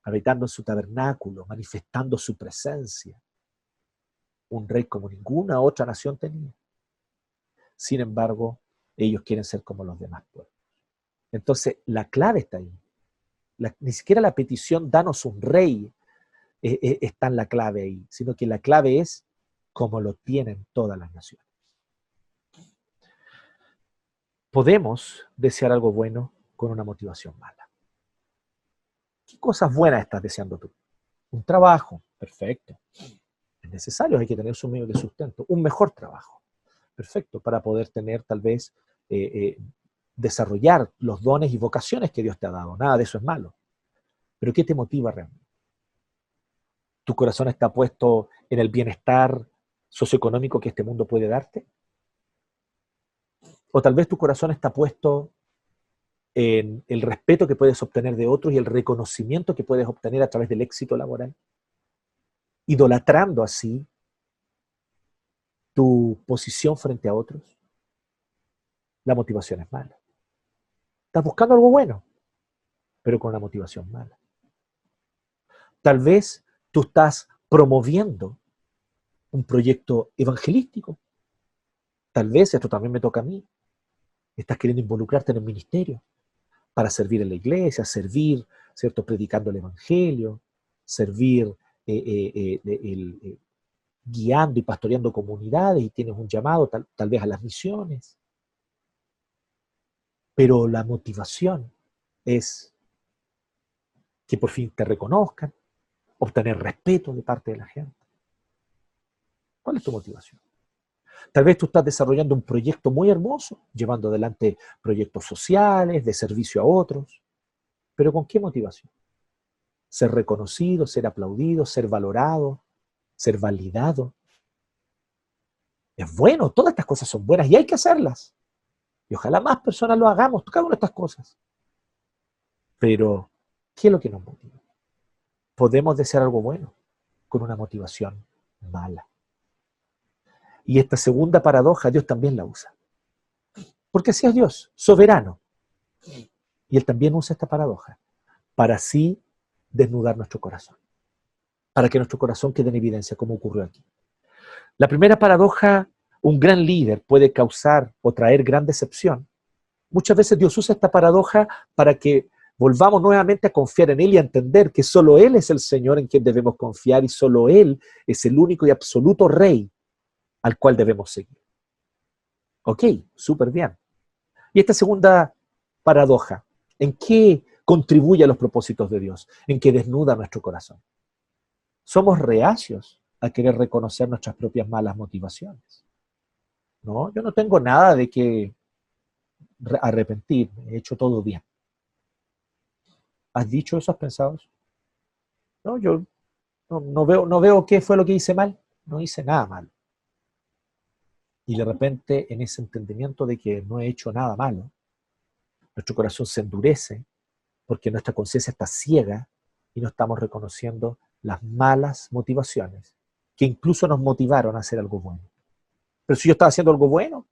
habitando en su tabernáculo, manifestando su presencia un rey como ninguna otra nación tenía. Sin embargo, ellos quieren ser como los demás pueblos. Entonces, la clave está ahí. ni siquiera la petición, danos un rey, eh, eh, está en la clave ahí, sino que la clave es como lo tienen todas las naciones. Podemos desear algo bueno con una motivación mala. ¿Qué cosas buenas estás deseando tú? Un trabajo, perfecto necesarios, hay que tener su medio de sustento, un mejor trabajo, perfecto, para poder tener tal vez, eh, eh, desarrollar los dones y vocaciones que Dios te ha dado. Nada de eso es malo. Pero ¿qué te motiva realmente? ¿Tu corazón está puesto en el bienestar socioeconómico que este mundo puede darte? O tal vez tu corazón está puesto en el respeto que puedes obtener de otros y el reconocimiento que puedes obtener a través del éxito laboral idolatrando así tu posición frente a otros, la motivación es mala. Estás buscando algo bueno, pero con una motivación mala. Tal vez tú estás promoviendo un proyecto evangelístico. Tal vez esto también me toca a mí. Estás queriendo involucrarte en el ministerio para servir en la iglesia, servir, ¿cierto? Predicando el evangelio, servir eh, eh, eh, guiando y pastoreando comunidades y tienes un llamado tal, tal vez a las misiones. Pero la motivación es que por fin te reconozcan, obtener respeto de parte de la gente. ¿Cuál es tu motivación? Tal vez tú estás desarrollando un proyecto muy hermoso, llevando adelante proyectos sociales, de servicio a otros, pero ¿con qué motivación? ser reconocido, ser aplaudido, ser valorado, ser validado. Es bueno, todas estas cosas son buenas y hay que hacerlas. Y ojalá más personas lo hagamos, cada una de estas cosas. Pero, ¿qué es lo que nos motiva? Podemos desear algo bueno con una motivación mala. Y esta segunda paradoja Dios también la usa. Porque así es Dios, soberano. Y Él también usa esta paradoja para así desnudar nuestro corazón, para que nuestro corazón quede en evidencia, como ocurrió aquí. La primera paradoja, un gran líder puede causar o traer gran decepción. Muchas veces Dios usa esta paradoja para que volvamos nuevamente a confiar en Él y a entender que solo Él es el Señor en quien debemos confiar y solo Él es el único y absoluto Rey al cual debemos seguir. Ok, súper bien. Y esta segunda paradoja, ¿en qué contribuye a los propósitos de Dios, en que desnuda nuestro corazón. Somos reacios a querer reconocer nuestras propias malas motivaciones. No, yo no tengo nada de que arrepentirme, he hecho todo bien. ¿Has dicho eso? ¿Has pensado? No, yo no, veo, no veo qué fue lo que hice mal. No hice nada mal. Y de repente, en ese entendimiento de que no he hecho nada malo, nuestro corazón se endurece porque nuestra conciencia está ciega y no estamos reconociendo las malas motivaciones que incluso nos motivaron a hacer algo bueno. Pero si yo estaba haciendo algo bueno,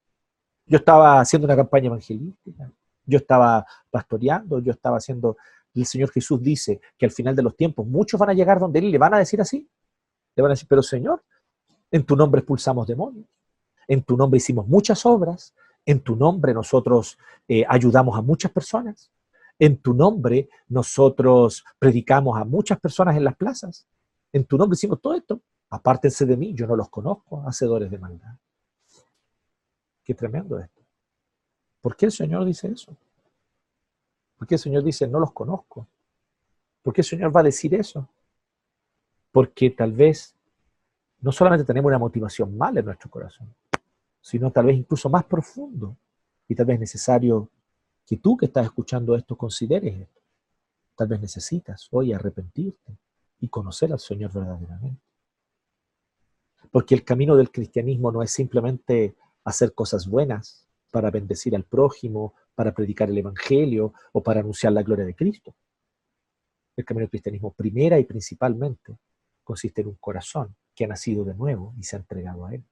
yo estaba haciendo una campaña evangelística, yo estaba pastoreando, yo estaba haciendo... El Señor Jesús dice que al final de los tiempos muchos van a llegar donde Él y le van a decir así. Le van a decir, pero Señor, en tu nombre expulsamos demonios, en tu nombre hicimos muchas obras, en tu nombre nosotros eh, ayudamos a muchas personas, en tu nombre nosotros predicamos a muchas personas en las plazas, en tu nombre hicimos todo esto. Apártense de mí, yo no los conozco, hacedores de maldad. Qué tremendo esto. ¿Por qué el Señor dice eso? ¿Por qué el Señor dice, no los conozco? ¿Por qué el Señor va a decir eso? Porque tal vez no solamente tenemos una motivación mala en nuestro corazón, sino tal vez incluso más profundo. Y tal vez es necesario que tú que estás escuchando esto consideres esto. Tal vez necesitas hoy arrepentirte y conocer al Señor verdaderamente. Porque el camino del cristianismo no es simplemente hacer cosas buenas para bendecir al prójimo, para predicar el Evangelio o para anunciar la gloria de Cristo. El camino del cristianismo primera y principalmente consiste en un corazón que ha nacido de nuevo y se ha entregado a Él.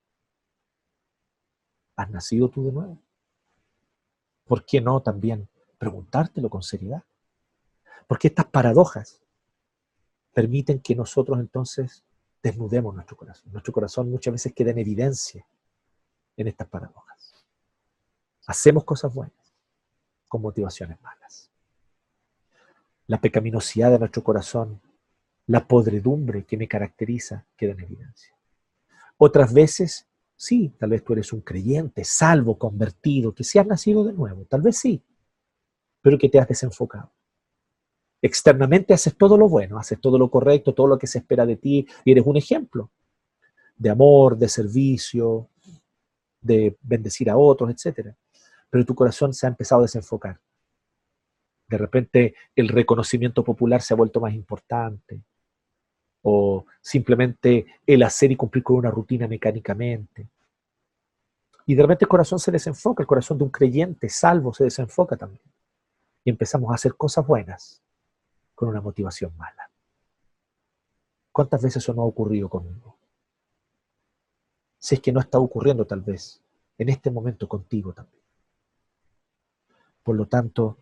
¿Has nacido tú de nuevo? ¿Por qué no también preguntártelo con seriedad? Porque estas paradojas permiten que nosotros entonces desnudemos nuestro corazón. Nuestro corazón muchas veces queda en evidencia en estas paradojas. Hacemos cosas buenas con motivaciones malas. La pecaminosidad de nuestro corazón, la podredumbre que me caracteriza, queda en evidencia. Otras veces Sí, tal vez tú eres un creyente, salvo, convertido, que si has nacido de nuevo, tal vez sí, pero que te has desenfocado. Externamente haces todo lo bueno, haces todo lo correcto, todo lo que se espera de ti y eres un ejemplo de amor, de servicio, de bendecir a otros, etc. Pero tu corazón se ha empezado a desenfocar. De repente el reconocimiento popular se ha vuelto más importante, o simplemente el hacer y cumplir con una rutina mecánicamente. Y de repente el corazón se desenfoca, el corazón de un creyente salvo se desenfoca también. Y empezamos a hacer cosas buenas con una motivación mala. ¿Cuántas veces eso no ha ocurrido conmigo? Si es que no está ocurriendo tal vez en este momento contigo también. Por lo tanto,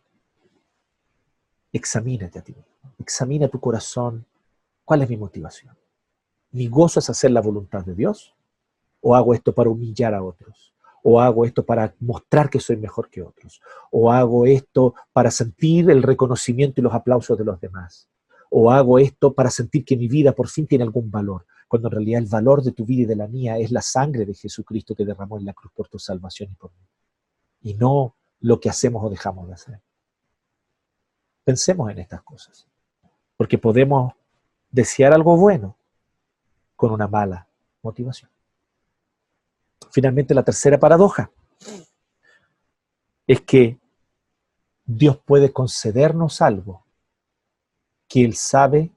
examínate a ti mismo, examina tu corazón, ¿Cuál es mi motivación? ¿Mi gozo es hacer la voluntad de Dios? ¿O hago esto para humillar a otros? ¿O hago esto para mostrar que soy mejor que otros? ¿O hago esto para sentir el reconocimiento y los aplausos de los demás? ¿O hago esto para sentir que mi vida por fin tiene algún valor? Cuando en realidad el valor de tu vida y de la mía es la sangre de Jesucristo que derramó en la cruz por tu salvación y por mí. Y no lo que hacemos o dejamos de hacer. Pensemos en estas cosas. Porque podemos desear algo bueno con una mala motivación. Finalmente, la tercera paradoja es que Dios puede concedernos algo que Él sabe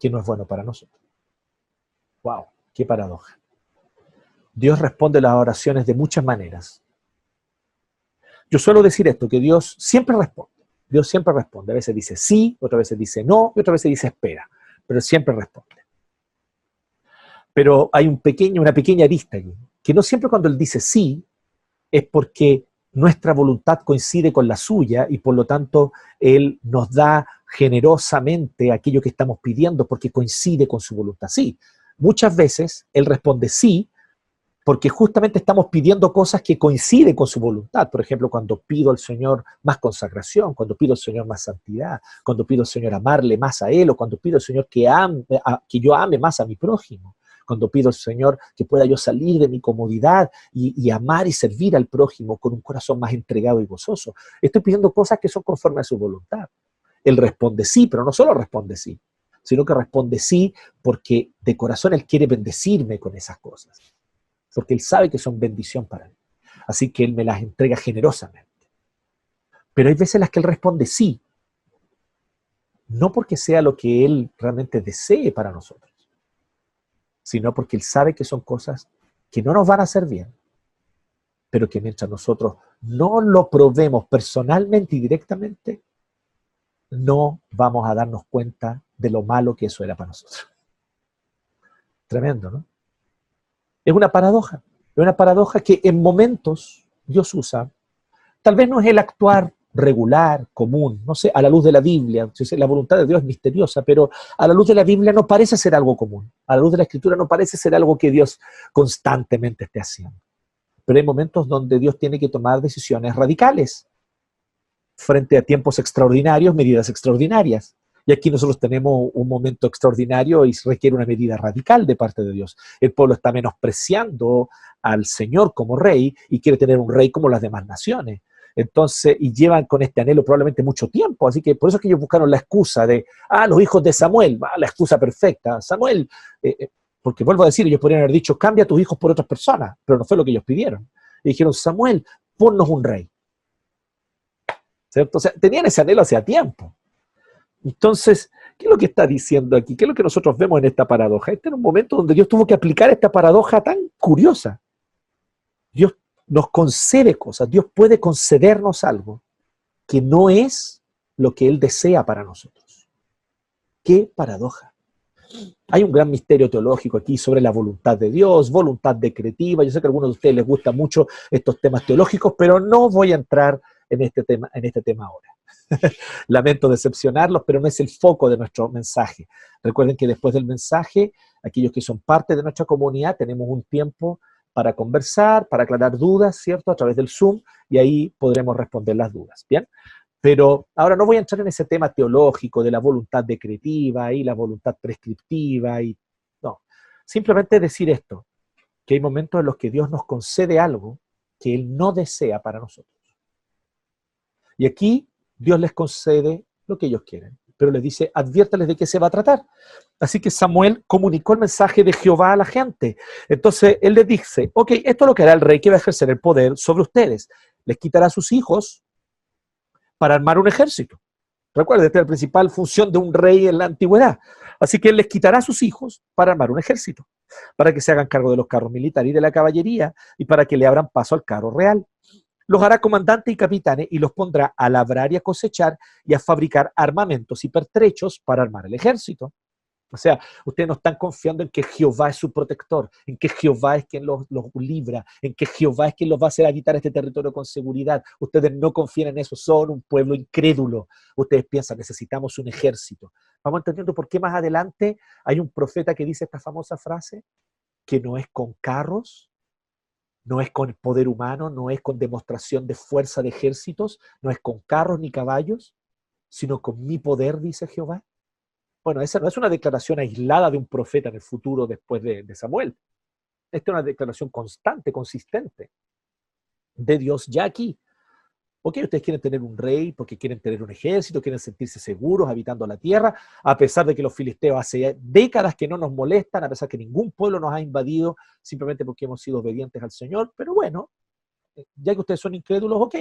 que no es bueno para nosotros. ¡Wow! ¡Qué paradoja! Dios responde las oraciones de muchas maneras. Yo suelo decir esto, que Dios siempre responde. Dios siempre responde. A veces dice sí, otras veces dice no, y otras veces dice espera pero siempre responde. Pero hay un pequeño, una pequeña arista que no siempre cuando él dice sí es porque nuestra voluntad coincide con la suya y por lo tanto él nos da generosamente aquello que estamos pidiendo porque coincide con su voluntad. Sí, muchas veces él responde sí porque justamente estamos pidiendo cosas que coinciden con su voluntad. Por ejemplo, cuando pido al Señor más consagración, cuando pido al Señor más santidad, cuando pido al Señor amarle más a Él, o cuando pido al Señor que, ame, que yo ame más a mi prójimo, cuando pido al Señor que pueda yo salir de mi comodidad y, y amar y servir al prójimo con un corazón más entregado y gozoso. Estoy pidiendo cosas que son conforme a su voluntad. Él responde sí, pero no solo responde sí, sino que responde sí porque de corazón Él quiere bendecirme con esas cosas porque Él sabe que son bendición para mí. Así que Él me las entrega generosamente. Pero hay veces en las que Él responde sí, no porque sea lo que Él realmente desee para nosotros, sino porque Él sabe que son cosas que no nos van a hacer bien, pero que mientras nosotros no lo probemos personalmente y directamente, no vamos a darnos cuenta de lo malo que eso era para nosotros. Tremendo, ¿no? Es una paradoja, es una paradoja que en momentos Dios usa. Tal vez no es el actuar regular, común, no sé, a la luz de la Biblia. La voluntad de Dios es misteriosa, pero a la luz de la Biblia no parece ser algo común. A la luz de la Escritura no parece ser algo que Dios constantemente esté haciendo. Pero hay momentos donde Dios tiene que tomar decisiones radicales frente a tiempos extraordinarios, medidas extraordinarias. Y aquí nosotros tenemos un momento extraordinario y requiere una medida radical de parte de Dios. El pueblo está menospreciando al Señor como rey y quiere tener un rey como las demás naciones. Entonces, y llevan con este anhelo probablemente mucho tiempo. Así que por eso es que ellos buscaron la excusa de, ah, los hijos de Samuel, la excusa perfecta. Samuel, eh, eh, porque vuelvo a decir, ellos podrían haber dicho, cambia a tus hijos por otras personas, pero no fue lo que ellos pidieron. Y dijeron, Samuel, ponnos un rey. ¿Cierto? O sea, tenían ese anhelo hace tiempo. Entonces, ¿qué es lo que está diciendo aquí? ¿Qué es lo que nosotros vemos en esta paradoja? Este es un momento donde Dios tuvo que aplicar esta paradoja tan curiosa. Dios nos concede cosas, Dios puede concedernos algo que no es lo que Él desea para nosotros. ¡Qué paradoja! Hay un gran misterio teológico aquí sobre la voluntad de Dios, voluntad decretiva. Yo sé que a algunos de ustedes les gustan mucho estos temas teológicos, pero no voy a entrar en este tema, en este tema ahora. Lamento decepcionarlos, pero no es el foco de nuestro mensaje. Recuerden que después del mensaje, aquellos que son parte de nuestra comunidad, tenemos un tiempo para conversar, para aclarar dudas, ¿cierto? A través del Zoom, y ahí podremos responder las dudas, ¿bien? Pero ahora no voy a entrar en ese tema teológico de la voluntad decretiva y la voluntad prescriptiva, y no. Simplemente decir esto, que hay momentos en los que Dios nos concede algo que Él no desea para nosotros. Y aquí Dios les concede lo que ellos quieren, pero les dice, adviértales de qué se va a tratar. Así que Samuel comunicó el mensaje de Jehová a la gente. Entonces él les dice, ok, esto es lo que hará el rey que va a ejercer el poder sobre ustedes. Les quitará a sus hijos para armar un ejército. Recuerden, esta es la principal función de un rey en la antigüedad. Así que él les quitará a sus hijos para armar un ejército, para que se hagan cargo de los carros militares y de la caballería y para que le abran paso al carro real los hará comandantes y capitanes y los pondrá a labrar y a cosechar y a fabricar armamentos y pertrechos para armar el ejército. O sea, ustedes no están confiando en que Jehová es su protector, en que Jehová es quien los, libra, en que Jehová es quien los va a hacer habitar este territorio con seguridad. Ustedes no confían en eso, son un pueblo incrédulo. Ustedes piensan, necesitamos un ejército. Vamos entendiendo por qué más adelante hay un profeta que dice esta famosa frase, que no es con carros, no es con poder humano, no es con demostración de fuerza de ejércitos, no es con carros ni caballos, sino con mi poder, dice Jehová. Bueno, esa no es una declaración aislada de un profeta en el futuro después de, Samuel. Esta es una declaración constante, consistente de Dios ya aquí. Ok, ustedes quieren tener un rey porque quieren tener un ejército, quieren sentirse seguros habitando la tierra, a pesar de que los filisteos hace décadas que no nos molestan, a pesar que ningún pueblo nos ha invadido simplemente porque hemos sido obedientes al Señor. Pero bueno, ya que ustedes son incrédulos, ok.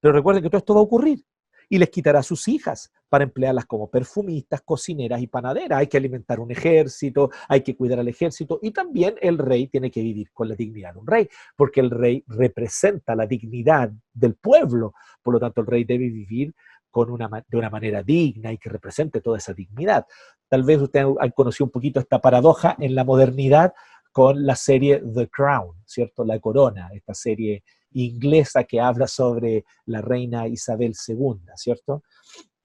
Pero recuerden que todo esto va a ocurrir y les quitará sus hijas para emplearlas como perfumistas, cocineras y panaderas. Hay que alimentar un ejército, hay que cuidar al ejército y también el rey tiene que vivir con la dignidad de un rey, porque el rey representa la dignidad del pueblo. Por lo tanto, el rey debe vivir con una, de una manera digna y que represente toda esa dignidad. Tal vez ustedes han conocido un poquito esta paradoja en la modernidad con la serie The Crown, ¿cierto? La corona, esta serie inglesa que habla sobre la reina Isabel II, ¿cierto?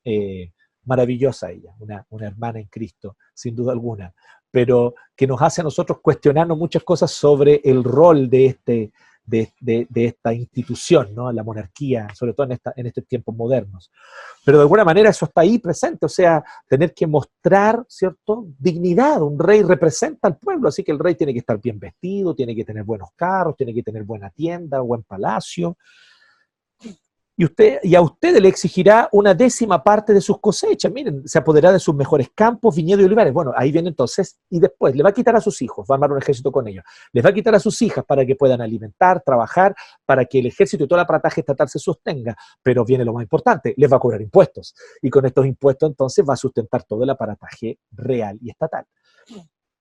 Eh, maravillosa ella, una, una, hermana en Cristo, sin duda alguna, pero que nos hace a nosotros cuestionarnos muchas cosas sobre el rol de este, de, esta institución, ¿no? la monarquía, sobre todo en, esta, en estos tiempos modernos. Pero de alguna manera eso está ahí presente, o sea, tener que mostrar, ¿cierto?, dignidad. Un rey representa al pueblo, así que el rey tiene que estar bien vestido, tiene que tener buenos carros, tiene que tener buena tienda, buen palacio, y, usted, y a usted le exigirá una décima parte de sus cosechas. Miren, se apoderará de sus mejores campos, viñedos y olivares. Bueno, ahí viene entonces, y después le va a quitar a sus hijos, va a armar un ejército con ellos. Les va a quitar a sus hijas para que puedan alimentar, trabajar, para que el ejército y todo el aparataje estatal se sostenga. Pero viene lo más importante, les va a cobrar impuestos. Y con estos impuestos entonces va a sustentar todo el aparataje real y estatal.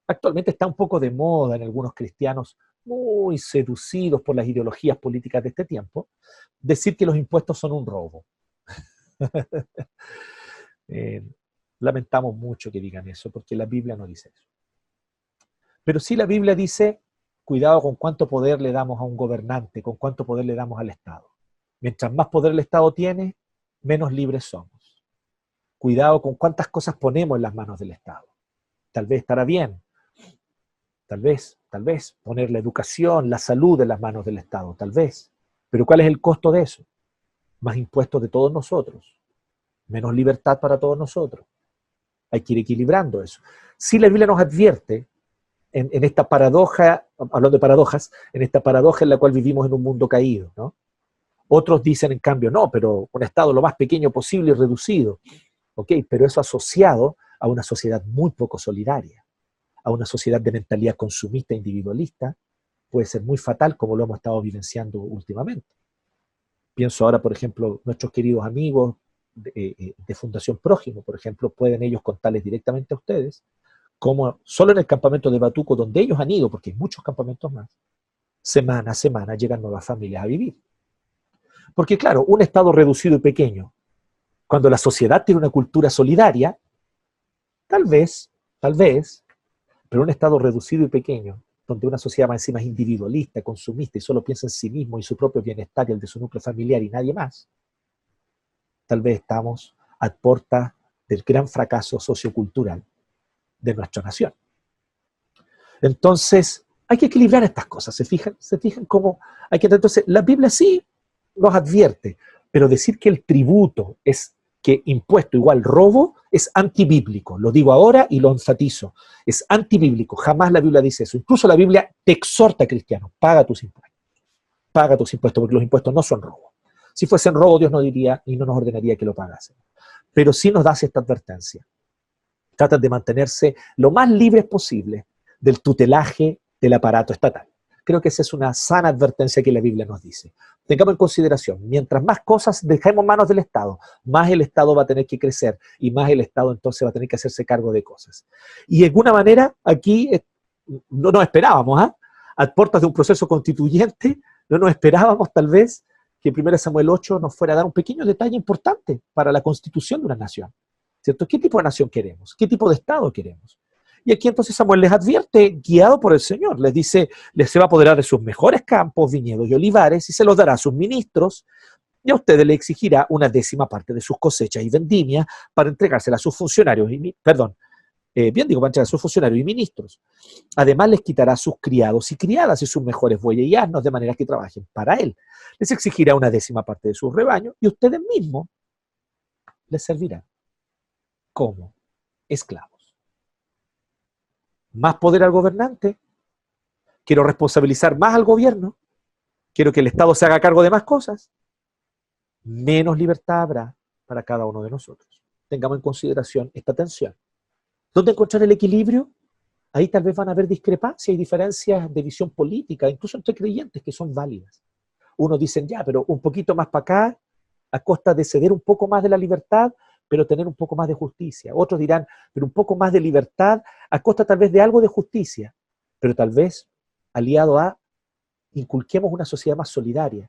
Actualmente está un poco de moda en algunos cristianos muy seducidos por las ideologías políticas de este tiempo, decir que los impuestos son un robo. Eh, lamentamos mucho que digan eso, porque la Biblia no dice eso. Pero sí la Biblia dice, cuidado con cuánto poder le damos a un gobernante, con cuánto poder le damos al Estado. Mientras más poder el Estado tiene, menos libres somos. Cuidado con cuántas cosas ponemos en las manos del Estado. Tal vez estará bien, tal vez, tal vez, poner la educación, la salud en las manos del Estado, tal vez. Pero ¿cuál es el costo de eso? Más impuestos de todos nosotros, menos libertad para todos nosotros. Hay que ir equilibrando eso. Si la Biblia nos advierte en, en, esta paradoja, hablando de paradojas, en esta paradoja en la cual vivimos en un mundo caído, ¿no? Otros dicen, en cambio, no, pero un Estado lo más pequeño posible y reducido. ¿Ok? Pero eso asociado a una sociedad muy poco solidaria a una sociedad de mentalidad consumista individualista, puede ser muy fatal como lo hemos estado vivenciando últimamente. Pienso ahora, por ejemplo, nuestros queridos amigos de, eh, eh, de, Fundación Prójimo, por ejemplo, pueden ellos contarles directamente a ustedes cómo solo en el campamento de Batuco, donde ellos han ido, porque hay muchos campamentos más, semana a semana llegan nuevas familias a vivir. Porque claro, un Estado reducido y pequeño, cuando la sociedad tiene una cultura solidaria, tal vez, tal vez, pero un Estado reducido y pequeño, donde una sociedad más encima es individualista, consumista y solo piensa en sí mismo y su propio bienestar y el de su núcleo familiar y nadie más, tal vez estamos a puerta del gran fracaso sociocultural de nuestra nación. Entonces, hay que equilibrar estas cosas, ¿se fijan? ¿Se fijan cómo hay que... Entonces, la Biblia sí nos advierte, pero decir que el tributo es que impuesto igual robo es antibíblico. Lo digo ahora y lo enfatizo. Es antibíblico. Jamás la Biblia dice eso. Incluso la Biblia te exhorta, cristiano, paga tus impuestos. Paga tus impuestos, porque los impuestos no son robo. Si fuesen robo, Dios no diría y no nos ordenaría que lo pagasen. Pero sí nos das esta advertencia. Tratan de mantenerse lo más libres posible del tutelaje del aparato estatal. Creo que esa es una sana advertencia que la Biblia nos dice. Tengamos en consideración, mientras más cosas dejemos manos del Estado, más el Estado va a tener que crecer y más el Estado entonces va a tener que hacerse cargo de cosas. Y de alguna manera aquí eh, no nos esperábamos, ¿ah? A puertas de un proceso constituyente, no nos esperábamos tal vez que 1 Samuel 8 nos fuera a dar un pequeño detalle importante para la constitución de una nación. ¿Cierto? ¿Qué tipo de nación queremos? ¿Qué tipo de Estado queremos? Y aquí entonces Samuel les advierte, guiado por el Señor, les dice, les se va a apoderar de sus mejores campos, viñedos y olivares, y se los dará a sus ministros, y a ustedes le exigirá una décima parte de sus cosechas y vendimias para entregársela a sus funcionarios, y, perdón, eh, bien digo, a sus funcionarios y ministros. Además les quitará sus criados y criadas y sus mejores bueyes y asnos de manera que trabajen para él. Les exigirá una décima parte de sus rebaños y ustedes mismos les servirán como esclavos más poder al gobernante, quiero responsabilizar más al gobierno, quiero que el Estado se haga cargo de más cosas, menos libertad habrá para cada uno de nosotros. Tengamos en consideración esta tensión. ¿Dónde encontrar el equilibrio? Ahí tal vez van a haber discrepancias y diferencias de visión política, incluso entre creyentes que son válidas. Unos dicen, ya, pero un poquito más para acá, a costa de ceder un poco más de la libertad, pero tener un poco más de justicia. Otros dirán, pero un poco más de libertad a costa tal vez de algo de justicia, pero tal vez aliado a inculquemos una sociedad más solidaria,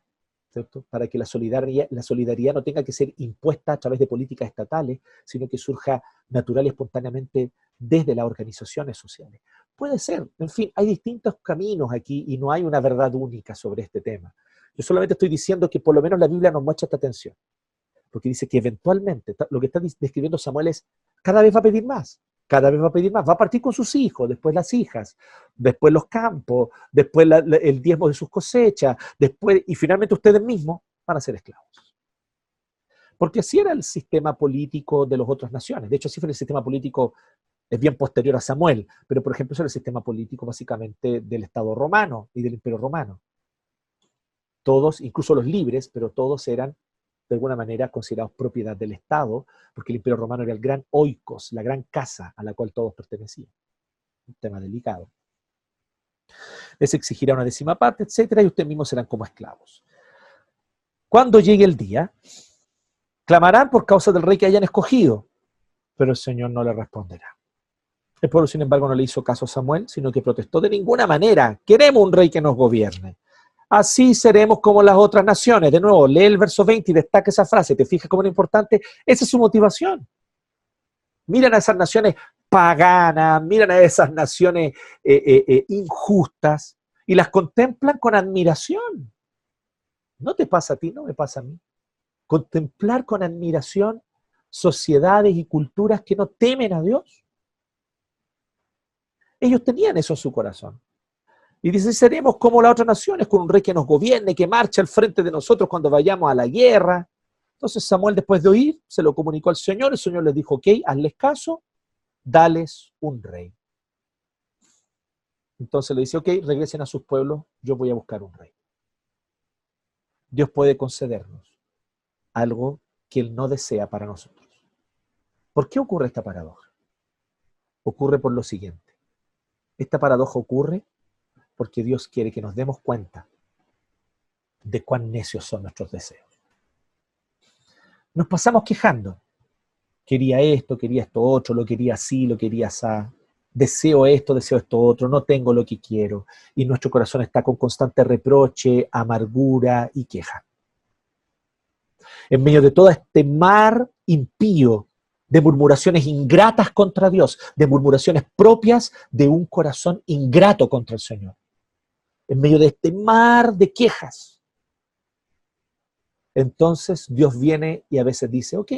¿cierto? Para que la solidaridad, la solidaridad no tenga que ser impuesta a través de políticas estatales, sino que surja natural y espontáneamente desde las organizaciones sociales. Puede ser, en fin, hay distintos caminos aquí y no hay una verdad única sobre este tema. Yo solamente estoy diciendo que por lo menos la Biblia nos muestra esta atención porque dice que eventualmente, lo que está describiendo Samuel es, cada vez va a pedir más, cada vez va a pedir más, va a partir con sus hijos, después las hijas, después los campos, después el diezmo de sus cosechas, después, y finalmente ustedes mismos van a ser esclavos. Porque así era el sistema político de las otras naciones. De hecho, así fue el sistema político, es bien posterior a Samuel, pero por ejemplo, eso era el sistema político básicamente del Estado romano y del Imperio romano. Todos, incluso los libres, pero todos eran de alguna manera considerados propiedad del Estado, porque el Imperio Romano era el gran oikos, la gran casa a la cual todos pertenecían. Un tema delicado. Les exigirá una décima parte, etcétera, y ustedes mismos serán como esclavos. Cuando llegue el día, clamarán por causa del rey que hayan escogido, pero el Señor no le responderá. El pueblo, sin embargo, no le hizo caso a Samuel, sino que protestó de ninguna manera. Queremos un rey que nos gobierne. Así seremos como las otras naciones. De nuevo, lee el verso 20 y destaca esa frase. ¿Te fijas cómo es importante? Esa es su motivación. Miran a esas naciones paganas, miran a esas naciones eh, eh, eh, injustas y las contemplan con admiración. ¿No te pasa a ti? No me pasa a mí. Contemplar con admiración sociedades y culturas que no temen a Dios. Ellos tenían eso en su corazón. Y dice, seremos como las otras naciones, con un rey que nos gobierne, que marche al frente de nosotros cuando vayamos a la guerra. Entonces Samuel, después de oír, se lo comunicó al Señor. El Señor les dijo, ok, hazles caso, dales un rey. Entonces le dice, ok, regresen a sus pueblos, yo voy a buscar un rey. Dios puede concedernos algo que Él no desea para nosotros. ¿Por qué ocurre esta paradoja? Ocurre por lo siguiente. Esta paradoja ocurre porque Dios quiere que nos demos cuenta de cuán necios son nuestros deseos. Nos pasamos quejando. Quería esto, quería esto otro, lo quería así, lo quería así. Deseo esto, deseo esto otro, no tengo lo que quiero. Y nuestro corazón está con constante reproche, amargura y queja. En medio de todo este mar impío de murmuraciones ingratas contra Dios, de murmuraciones propias de un corazón ingrato contra el Señor en medio de este mar de quejas. Entonces Dios viene y a veces dice, ok,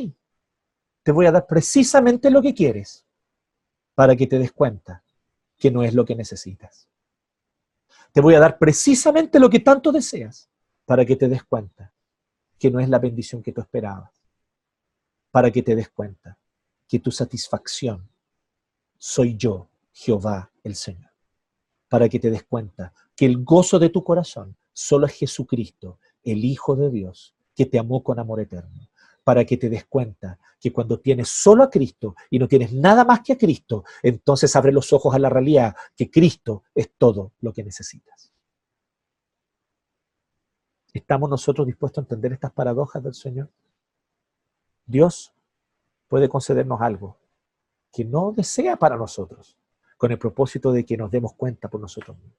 te voy a dar precisamente lo que quieres para que te des cuenta que no es lo que necesitas. Te voy a dar precisamente lo que tanto deseas para que te des cuenta que no es la bendición que tú esperabas. Para que te des cuenta que tu satisfacción soy yo, Jehová el Señor. Para que te des cuenta que el gozo de tu corazón solo es Jesucristo, el Hijo de Dios, que te amó con amor eterno, para que te des cuenta que cuando tienes solo a Cristo y no tienes nada más que a Cristo, entonces abre los ojos a la realidad que Cristo es todo lo que necesitas. ¿Estamos nosotros dispuestos a entender estas paradojas del Señor? Dios puede concedernos algo que no desea para nosotros, con el propósito de que nos demos cuenta por nosotros mismos.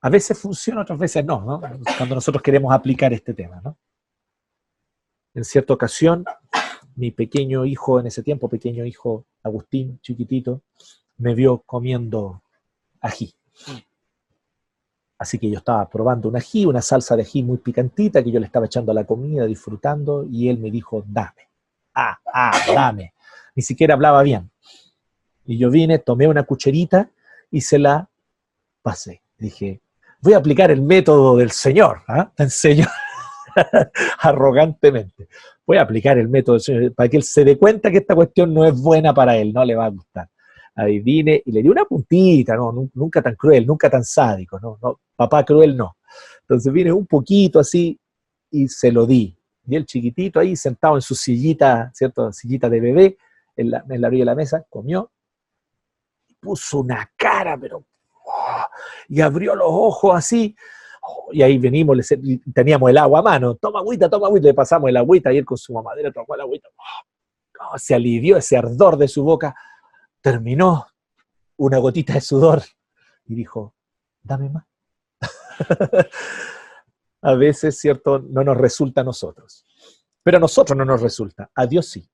A veces funciona, otras veces no. Cuando nosotros queremos aplicar este tema, ¿no? En cierta ocasión, mi pequeño hijo, en ese tiempo, pequeño hijo Agustín, chiquitito, me vio comiendo ají. Así que yo estaba probando un ají, una salsa de ají muy picantita que yo le estaba echando a la comida, disfrutando, y él me dijo, dame. Ah, ah, dame. Ni siquiera hablaba bien. Y yo vine, tomé una cucherita y se la pasé. Dije, voy a aplicar el método del Señor, ¿ah? te enseño arrogantemente. Voy a aplicar el método del Señor para que él se dé cuenta que esta cuestión no es buena para él, no le va a gustar. Ahí vine y le di una puntita, no, nunca tan cruel, nunca tan sádico, no, no, papá cruel no. Entonces vine un poquito así y se lo di. Y el chiquitito ahí sentado en su sillita, ¿cierto? Sillita de bebé, en la, en la orilla de la mesa, comió, puso una cara, pero y abrió los ojos así. Y ahí venimos, teníamos el agua a mano, toma agüita, toma agüita, le pasamos el agüita y él con su mamadera tomó el agüita. Oh, se alivió ese ardor de su boca, terminó una gotita de sudor y dijo, dame más. a veces, ¿cierto? No nos resulta a nosotros. Pero a nosotros no nos resulta, a Dios sí.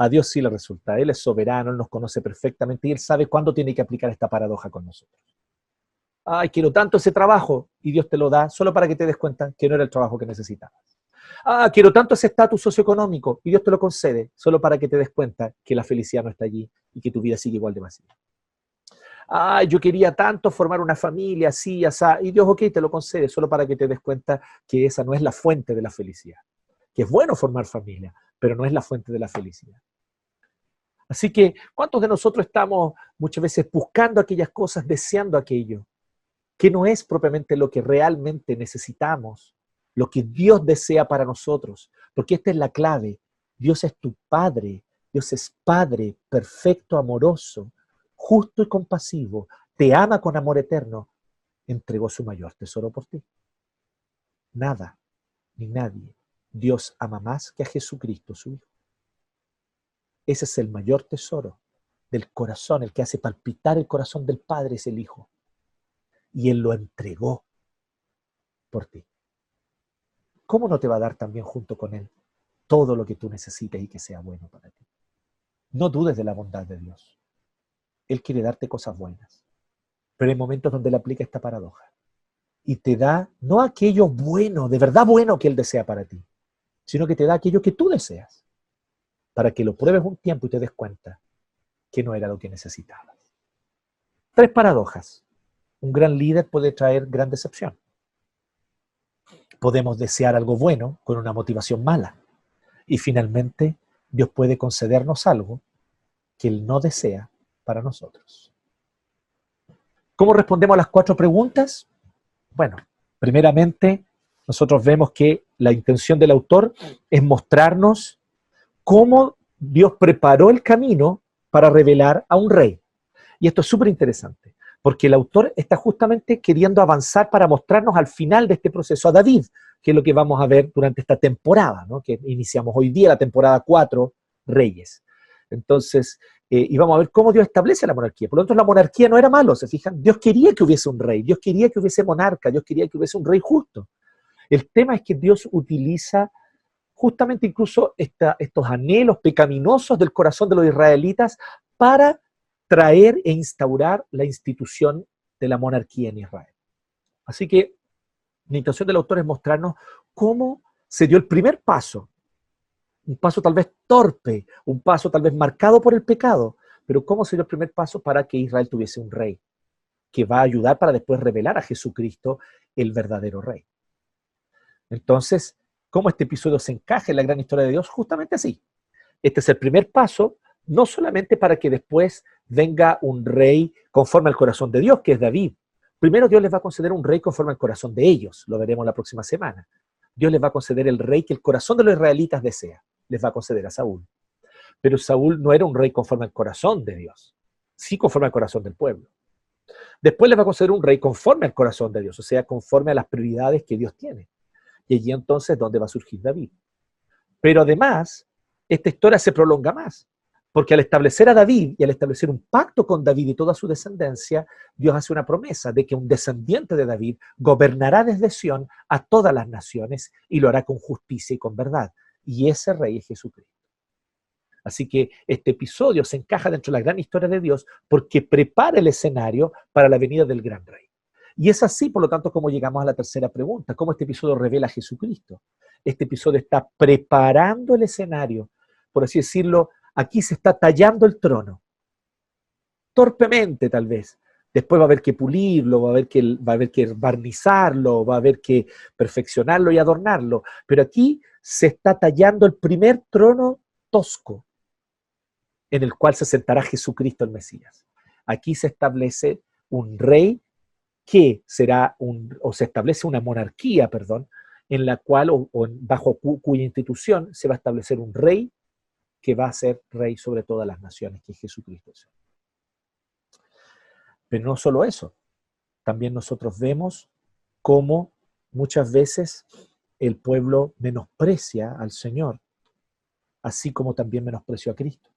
A Dios sí le resulta. Él es soberano, Él nos conoce perfectamente y Él sabe cuándo tiene que aplicar esta paradoja con nosotros ay, quiero tanto ese trabajo, y Dios te lo da solo para que te des cuenta que no era el trabajo que necesitabas. Ah, quiero tanto ese estatus socioeconómico, y Dios te lo concede solo para que te des cuenta que la felicidad no está allí y que tu vida sigue igual de vacía. Ah, yo quería tanto formar una familia así, así, y Dios, ok, te lo concede solo para que te des cuenta que esa no es la fuente de la felicidad. Que es bueno formar familia, pero no es la fuente de la felicidad. Así que, ¿cuántos de nosotros estamos muchas veces buscando aquellas cosas, deseando aquello? que no es propiamente lo que realmente necesitamos, lo que Dios desea para nosotros, porque esta es la clave. Dios es tu Padre, Dios es Padre perfecto, amoroso, justo y compasivo, te ama con amor eterno, entregó su mayor tesoro por ti. Nada, ni nadie, Dios ama más que a Jesucristo, su Hijo. Ese es el mayor tesoro del corazón, el que hace palpitar el corazón del Padre es el Hijo. Y Él lo entregó por ti. ¿Cómo no te va a dar también junto con Él todo lo que tú necesites y que sea bueno para ti? No dudes de la bondad de Dios. Él quiere darte cosas buenas. Pero hay momentos donde Él aplica esta paradoja. Y te da no aquello bueno, de verdad bueno que Él desea para ti, sino que te da aquello que tú deseas. Para que lo pruebes un tiempo y te des cuenta que no era lo que necesitabas. Tres paradojas. Un gran líder puede traer gran decepción. Podemos desear algo bueno con una motivación mala. Y finalmente, Dios puede concedernos algo que Él no desea para nosotros. ¿Cómo respondemos a las cuatro preguntas? Bueno, primeramente, nosotros vemos que la intención del autor es mostrarnos cómo Dios preparó el camino para revelar a un rey. Y esto es súper interesante, porque el autor está justamente queriendo avanzar para mostrarnos al final de este proceso a David, que es lo que vamos a ver durante esta temporada, que iniciamos hoy día, la temporada 4, Reyes. Entonces, eh, y vamos a ver cómo Dios establece la monarquía. Por lo tanto, la monarquía no era malo, ¿se fijan? Dios quería que hubiese un rey, Dios quería que hubiese monarca, Dios quería que hubiese un rey justo. El tema es que Dios utiliza justamente incluso estos anhelos pecaminosos del corazón de los israelitas para traer e instaurar la institución de la monarquía en Israel. Así que la intención del autor es mostrarnos cómo se dio el primer paso, un paso tal vez torpe, un paso tal vez marcado por el pecado, pero cómo se dio el primer paso para que Israel tuviese un rey, que va a ayudar para después revelar a Jesucristo el verdadero rey. Entonces, cómo este episodio se encaja en la gran historia de Dios, justamente así. Este es el primer paso, no solamente para que después venga un rey conforme al corazón de Dios, que es David. Primero Dios les va a conceder un rey conforme al corazón de ellos, lo veremos la próxima semana. Dios les va a conceder el rey que el corazón de los israelitas desea, les va a conceder a Saúl. Pero Saúl no era un rey conforme al corazón de Dios, sí conforme al corazón del pueblo. Después les va a conceder un rey conforme al corazón de Dios, o sea, conforme a las prioridades que Dios tiene. Y allí entonces ¿dónde va a surgir David. Pero además, esta historia se prolonga más, porque al establecer a David y al establecer un pacto con David y toda su descendencia, Dios hace una promesa de que un descendiente de David gobernará desde Sión a todas las naciones y lo hará con justicia y con verdad. Y ese rey es Jesucristo. Así que este episodio se encaja dentro de la gran historia de Dios porque prepara el escenario para la venida del gran rey. Y es así, por lo tanto, como llegamos a la tercera pregunta, cómo este episodio revela a Jesucristo. Este episodio está preparando el escenario, por así decirlo, aquí se está tallando el trono. Torpemente, tal vez. Después va a haber que pulirlo, va a haber que, va a haber que barnizarlo, va a haber que perfeccionarlo y adornarlo. Pero aquí se está tallando el primer trono tosco en el cual se sentará Jesucristo el Mesías. Aquí se establece un rey que será un, o se establece una monarquía, perdón, en la cual, o, bajo cuya institución se va a establecer un rey que va a ser rey sobre todas las naciones, que es Jesucristo. Pero no solo eso, también nosotros vemos cómo muchas veces el pueblo menosprecia al Señor, así como también menospreció a Cristo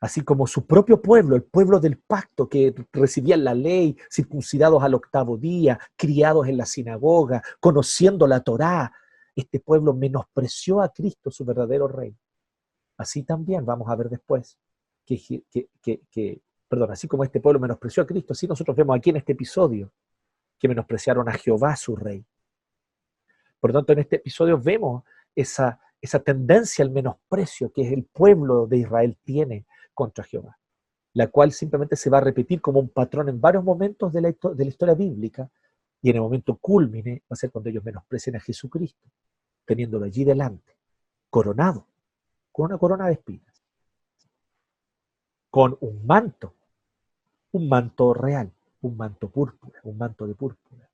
así como su propio pueblo, el pueblo del pacto que recibía la ley, circuncidados al octavo día, criados en la sinagoga, conociendo la Torá, este pueblo menospreció a Cristo, su verdadero rey. Así también vamos a ver después que, que, perdón, así como este pueblo menospreció a Cristo, así nosotros vemos aquí en este episodio que menospreciaron a Jehová, su rey. Por lo tanto, en este episodio vemos esa, esa tendencia al menosprecio que el pueblo de Israel tiene contra Jehová, la cual simplemente se va a repetir como un patrón en varios momentos de la, historia bíblica, y en el momento culmine va a ser cuando ellos menosprecien a Jesucristo, teniéndolo allí delante, coronado, con una corona de espinas, con un manto, un manto real, un manto púrpura, un manto de púrpura,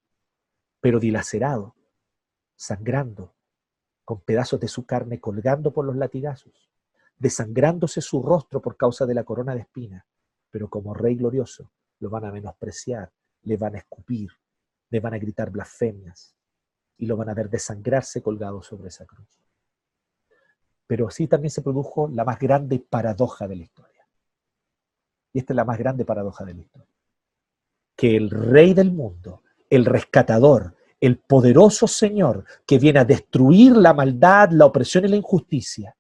pero dilacerado, sangrando, con pedazos de su carne colgando por los latigazos desangrándose su rostro por causa de la corona de espinas, pero como rey glorioso lo van a menospreciar, le van a escupir, le van a gritar blasfemias y lo van a ver desangrarse colgado sobre esa cruz. Pero así también se produjo la más grande paradoja de la historia. y esta es la más grande paradoja de la historia, que el rey del mundo, el rescatador, el poderoso Señor que viene a destruir la maldad, la opresión y la injusticia.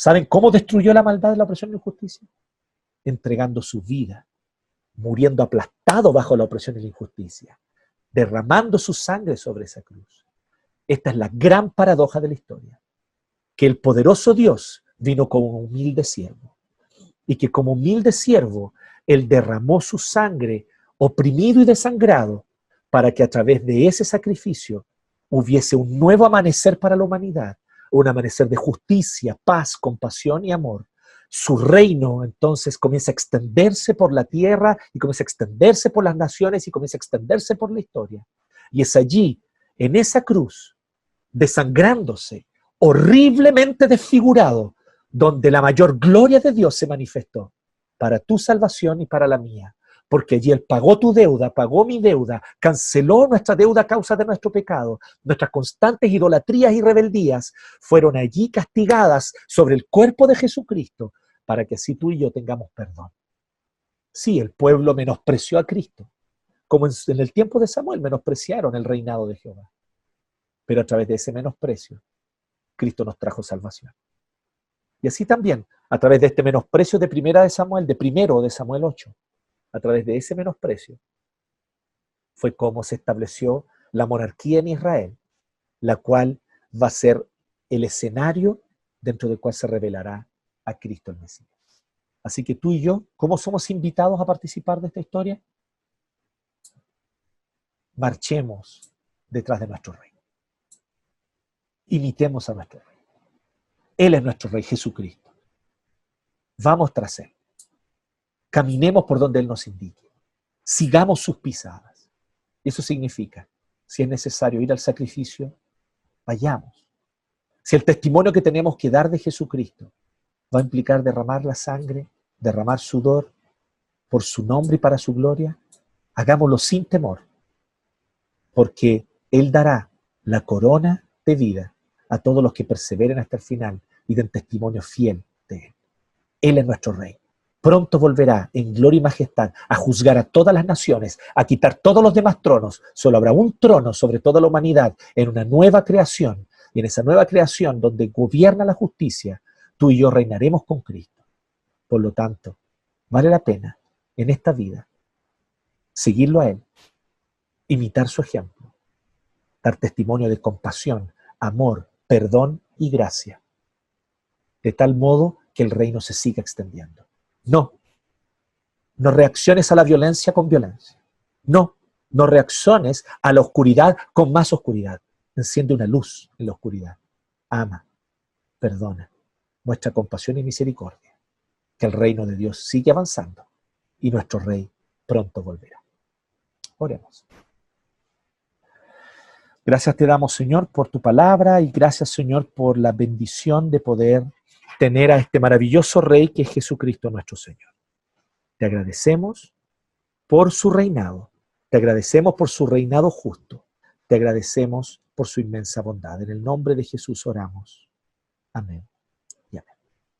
¿Saben cómo destruyó la maldad, la opresión y la injusticia? Entregando su vida, muriendo aplastado bajo la opresión y la injusticia, derramando su sangre sobre esa cruz. Esta es la gran paradoja de la historia, que el poderoso Dios vino como humilde siervo y que como humilde siervo él derramó su sangre oprimido y desangrado para que a través de ese sacrificio hubiese un nuevo amanecer para la humanidad, un amanecer de justicia, paz, compasión y amor. Su reino entonces comienza a extenderse por la tierra y comienza a extenderse por las naciones y comienza a extenderse por la historia. Y es allí, en esa cruz, desangrándose, horriblemente desfigurado, donde la mayor gloria de Dios se manifestó para tu salvación y para la mía porque allí Él pagó tu deuda, pagó mi deuda, canceló nuestra deuda a causa de nuestro pecado. Nuestras constantes idolatrías y rebeldías fueron allí castigadas sobre el cuerpo de Jesucristo, para que así tú y yo tengamos perdón. Sí, el pueblo menospreció a Cristo, como en el tiempo de Samuel menospreciaron el reinado de Jehová. Pero a través de ese menosprecio, Cristo nos trajo salvación. Y así también, a través de este menosprecio de primera de Samuel, de primero de Samuel 8, a través de ese menosprecio, fue como se estableció la monarquía en Israel, la cual va a ser el escenario dentro del cual se revelará a Cristo el Mesías. Así que tú y yo, ¿cómo somos invitados a participar de esta historia? Marchemos detrás de nuestro rey. Imitemos a nuestro rey. Él es nuestro rey, Jesucristo. Vamos tras él. Caminemos por donde Él nos indique. Sigamos sus pisadas. Eso significa, si es necesario ir al sacrificio, vayamos. Si el testimonio que tenemos que dar de Jesucristo va a implicar derramar la sangre, derramar sudor por su nombre y para su gloria, hagámoslo sin temor, porque Él dará la corona de vida a todos los que perseveren hasta el final y den testimonio fiel de Él. Él es nuestro Rey pronto volverá en gloria y majestad a juzgar a todas las naciones, a quitar todos los demás tronos. Solo habrá un trono sobre toda la humanidad en una nueva creación. Y en esa nueva creación donde gobierna la justicia, tú y yo reinaremos con Cristo. Por lo tanto, vale la pena en esta vida seguirlo a Él, imitar su ejemplo, dar testimonio de compasión, amor, perdón y gracia, de tal modo que el reino se siga extendiendo. No. No reacciones a la violencia con violencia. No. No reacciones a la oscuridad con más oscuridad. Enciende una luz en la oscuridad. Ama. Perdona. Muestra compasión y misericordia. Que el reino de Dios sigue avanzando y nuestro rey pronto volverá. Oremos. Gracias te damos, Señor, por tu palabra y gracias, Señor, por la bendición de poder tener a este maravilloso Rey que es Jesucristo nuestro Señor. Te agradecemos por su reinado, te agradecemos por su reinado justo, te agradecemos por su inmensa bondad. En el nombre de Jesús oramos. Amén.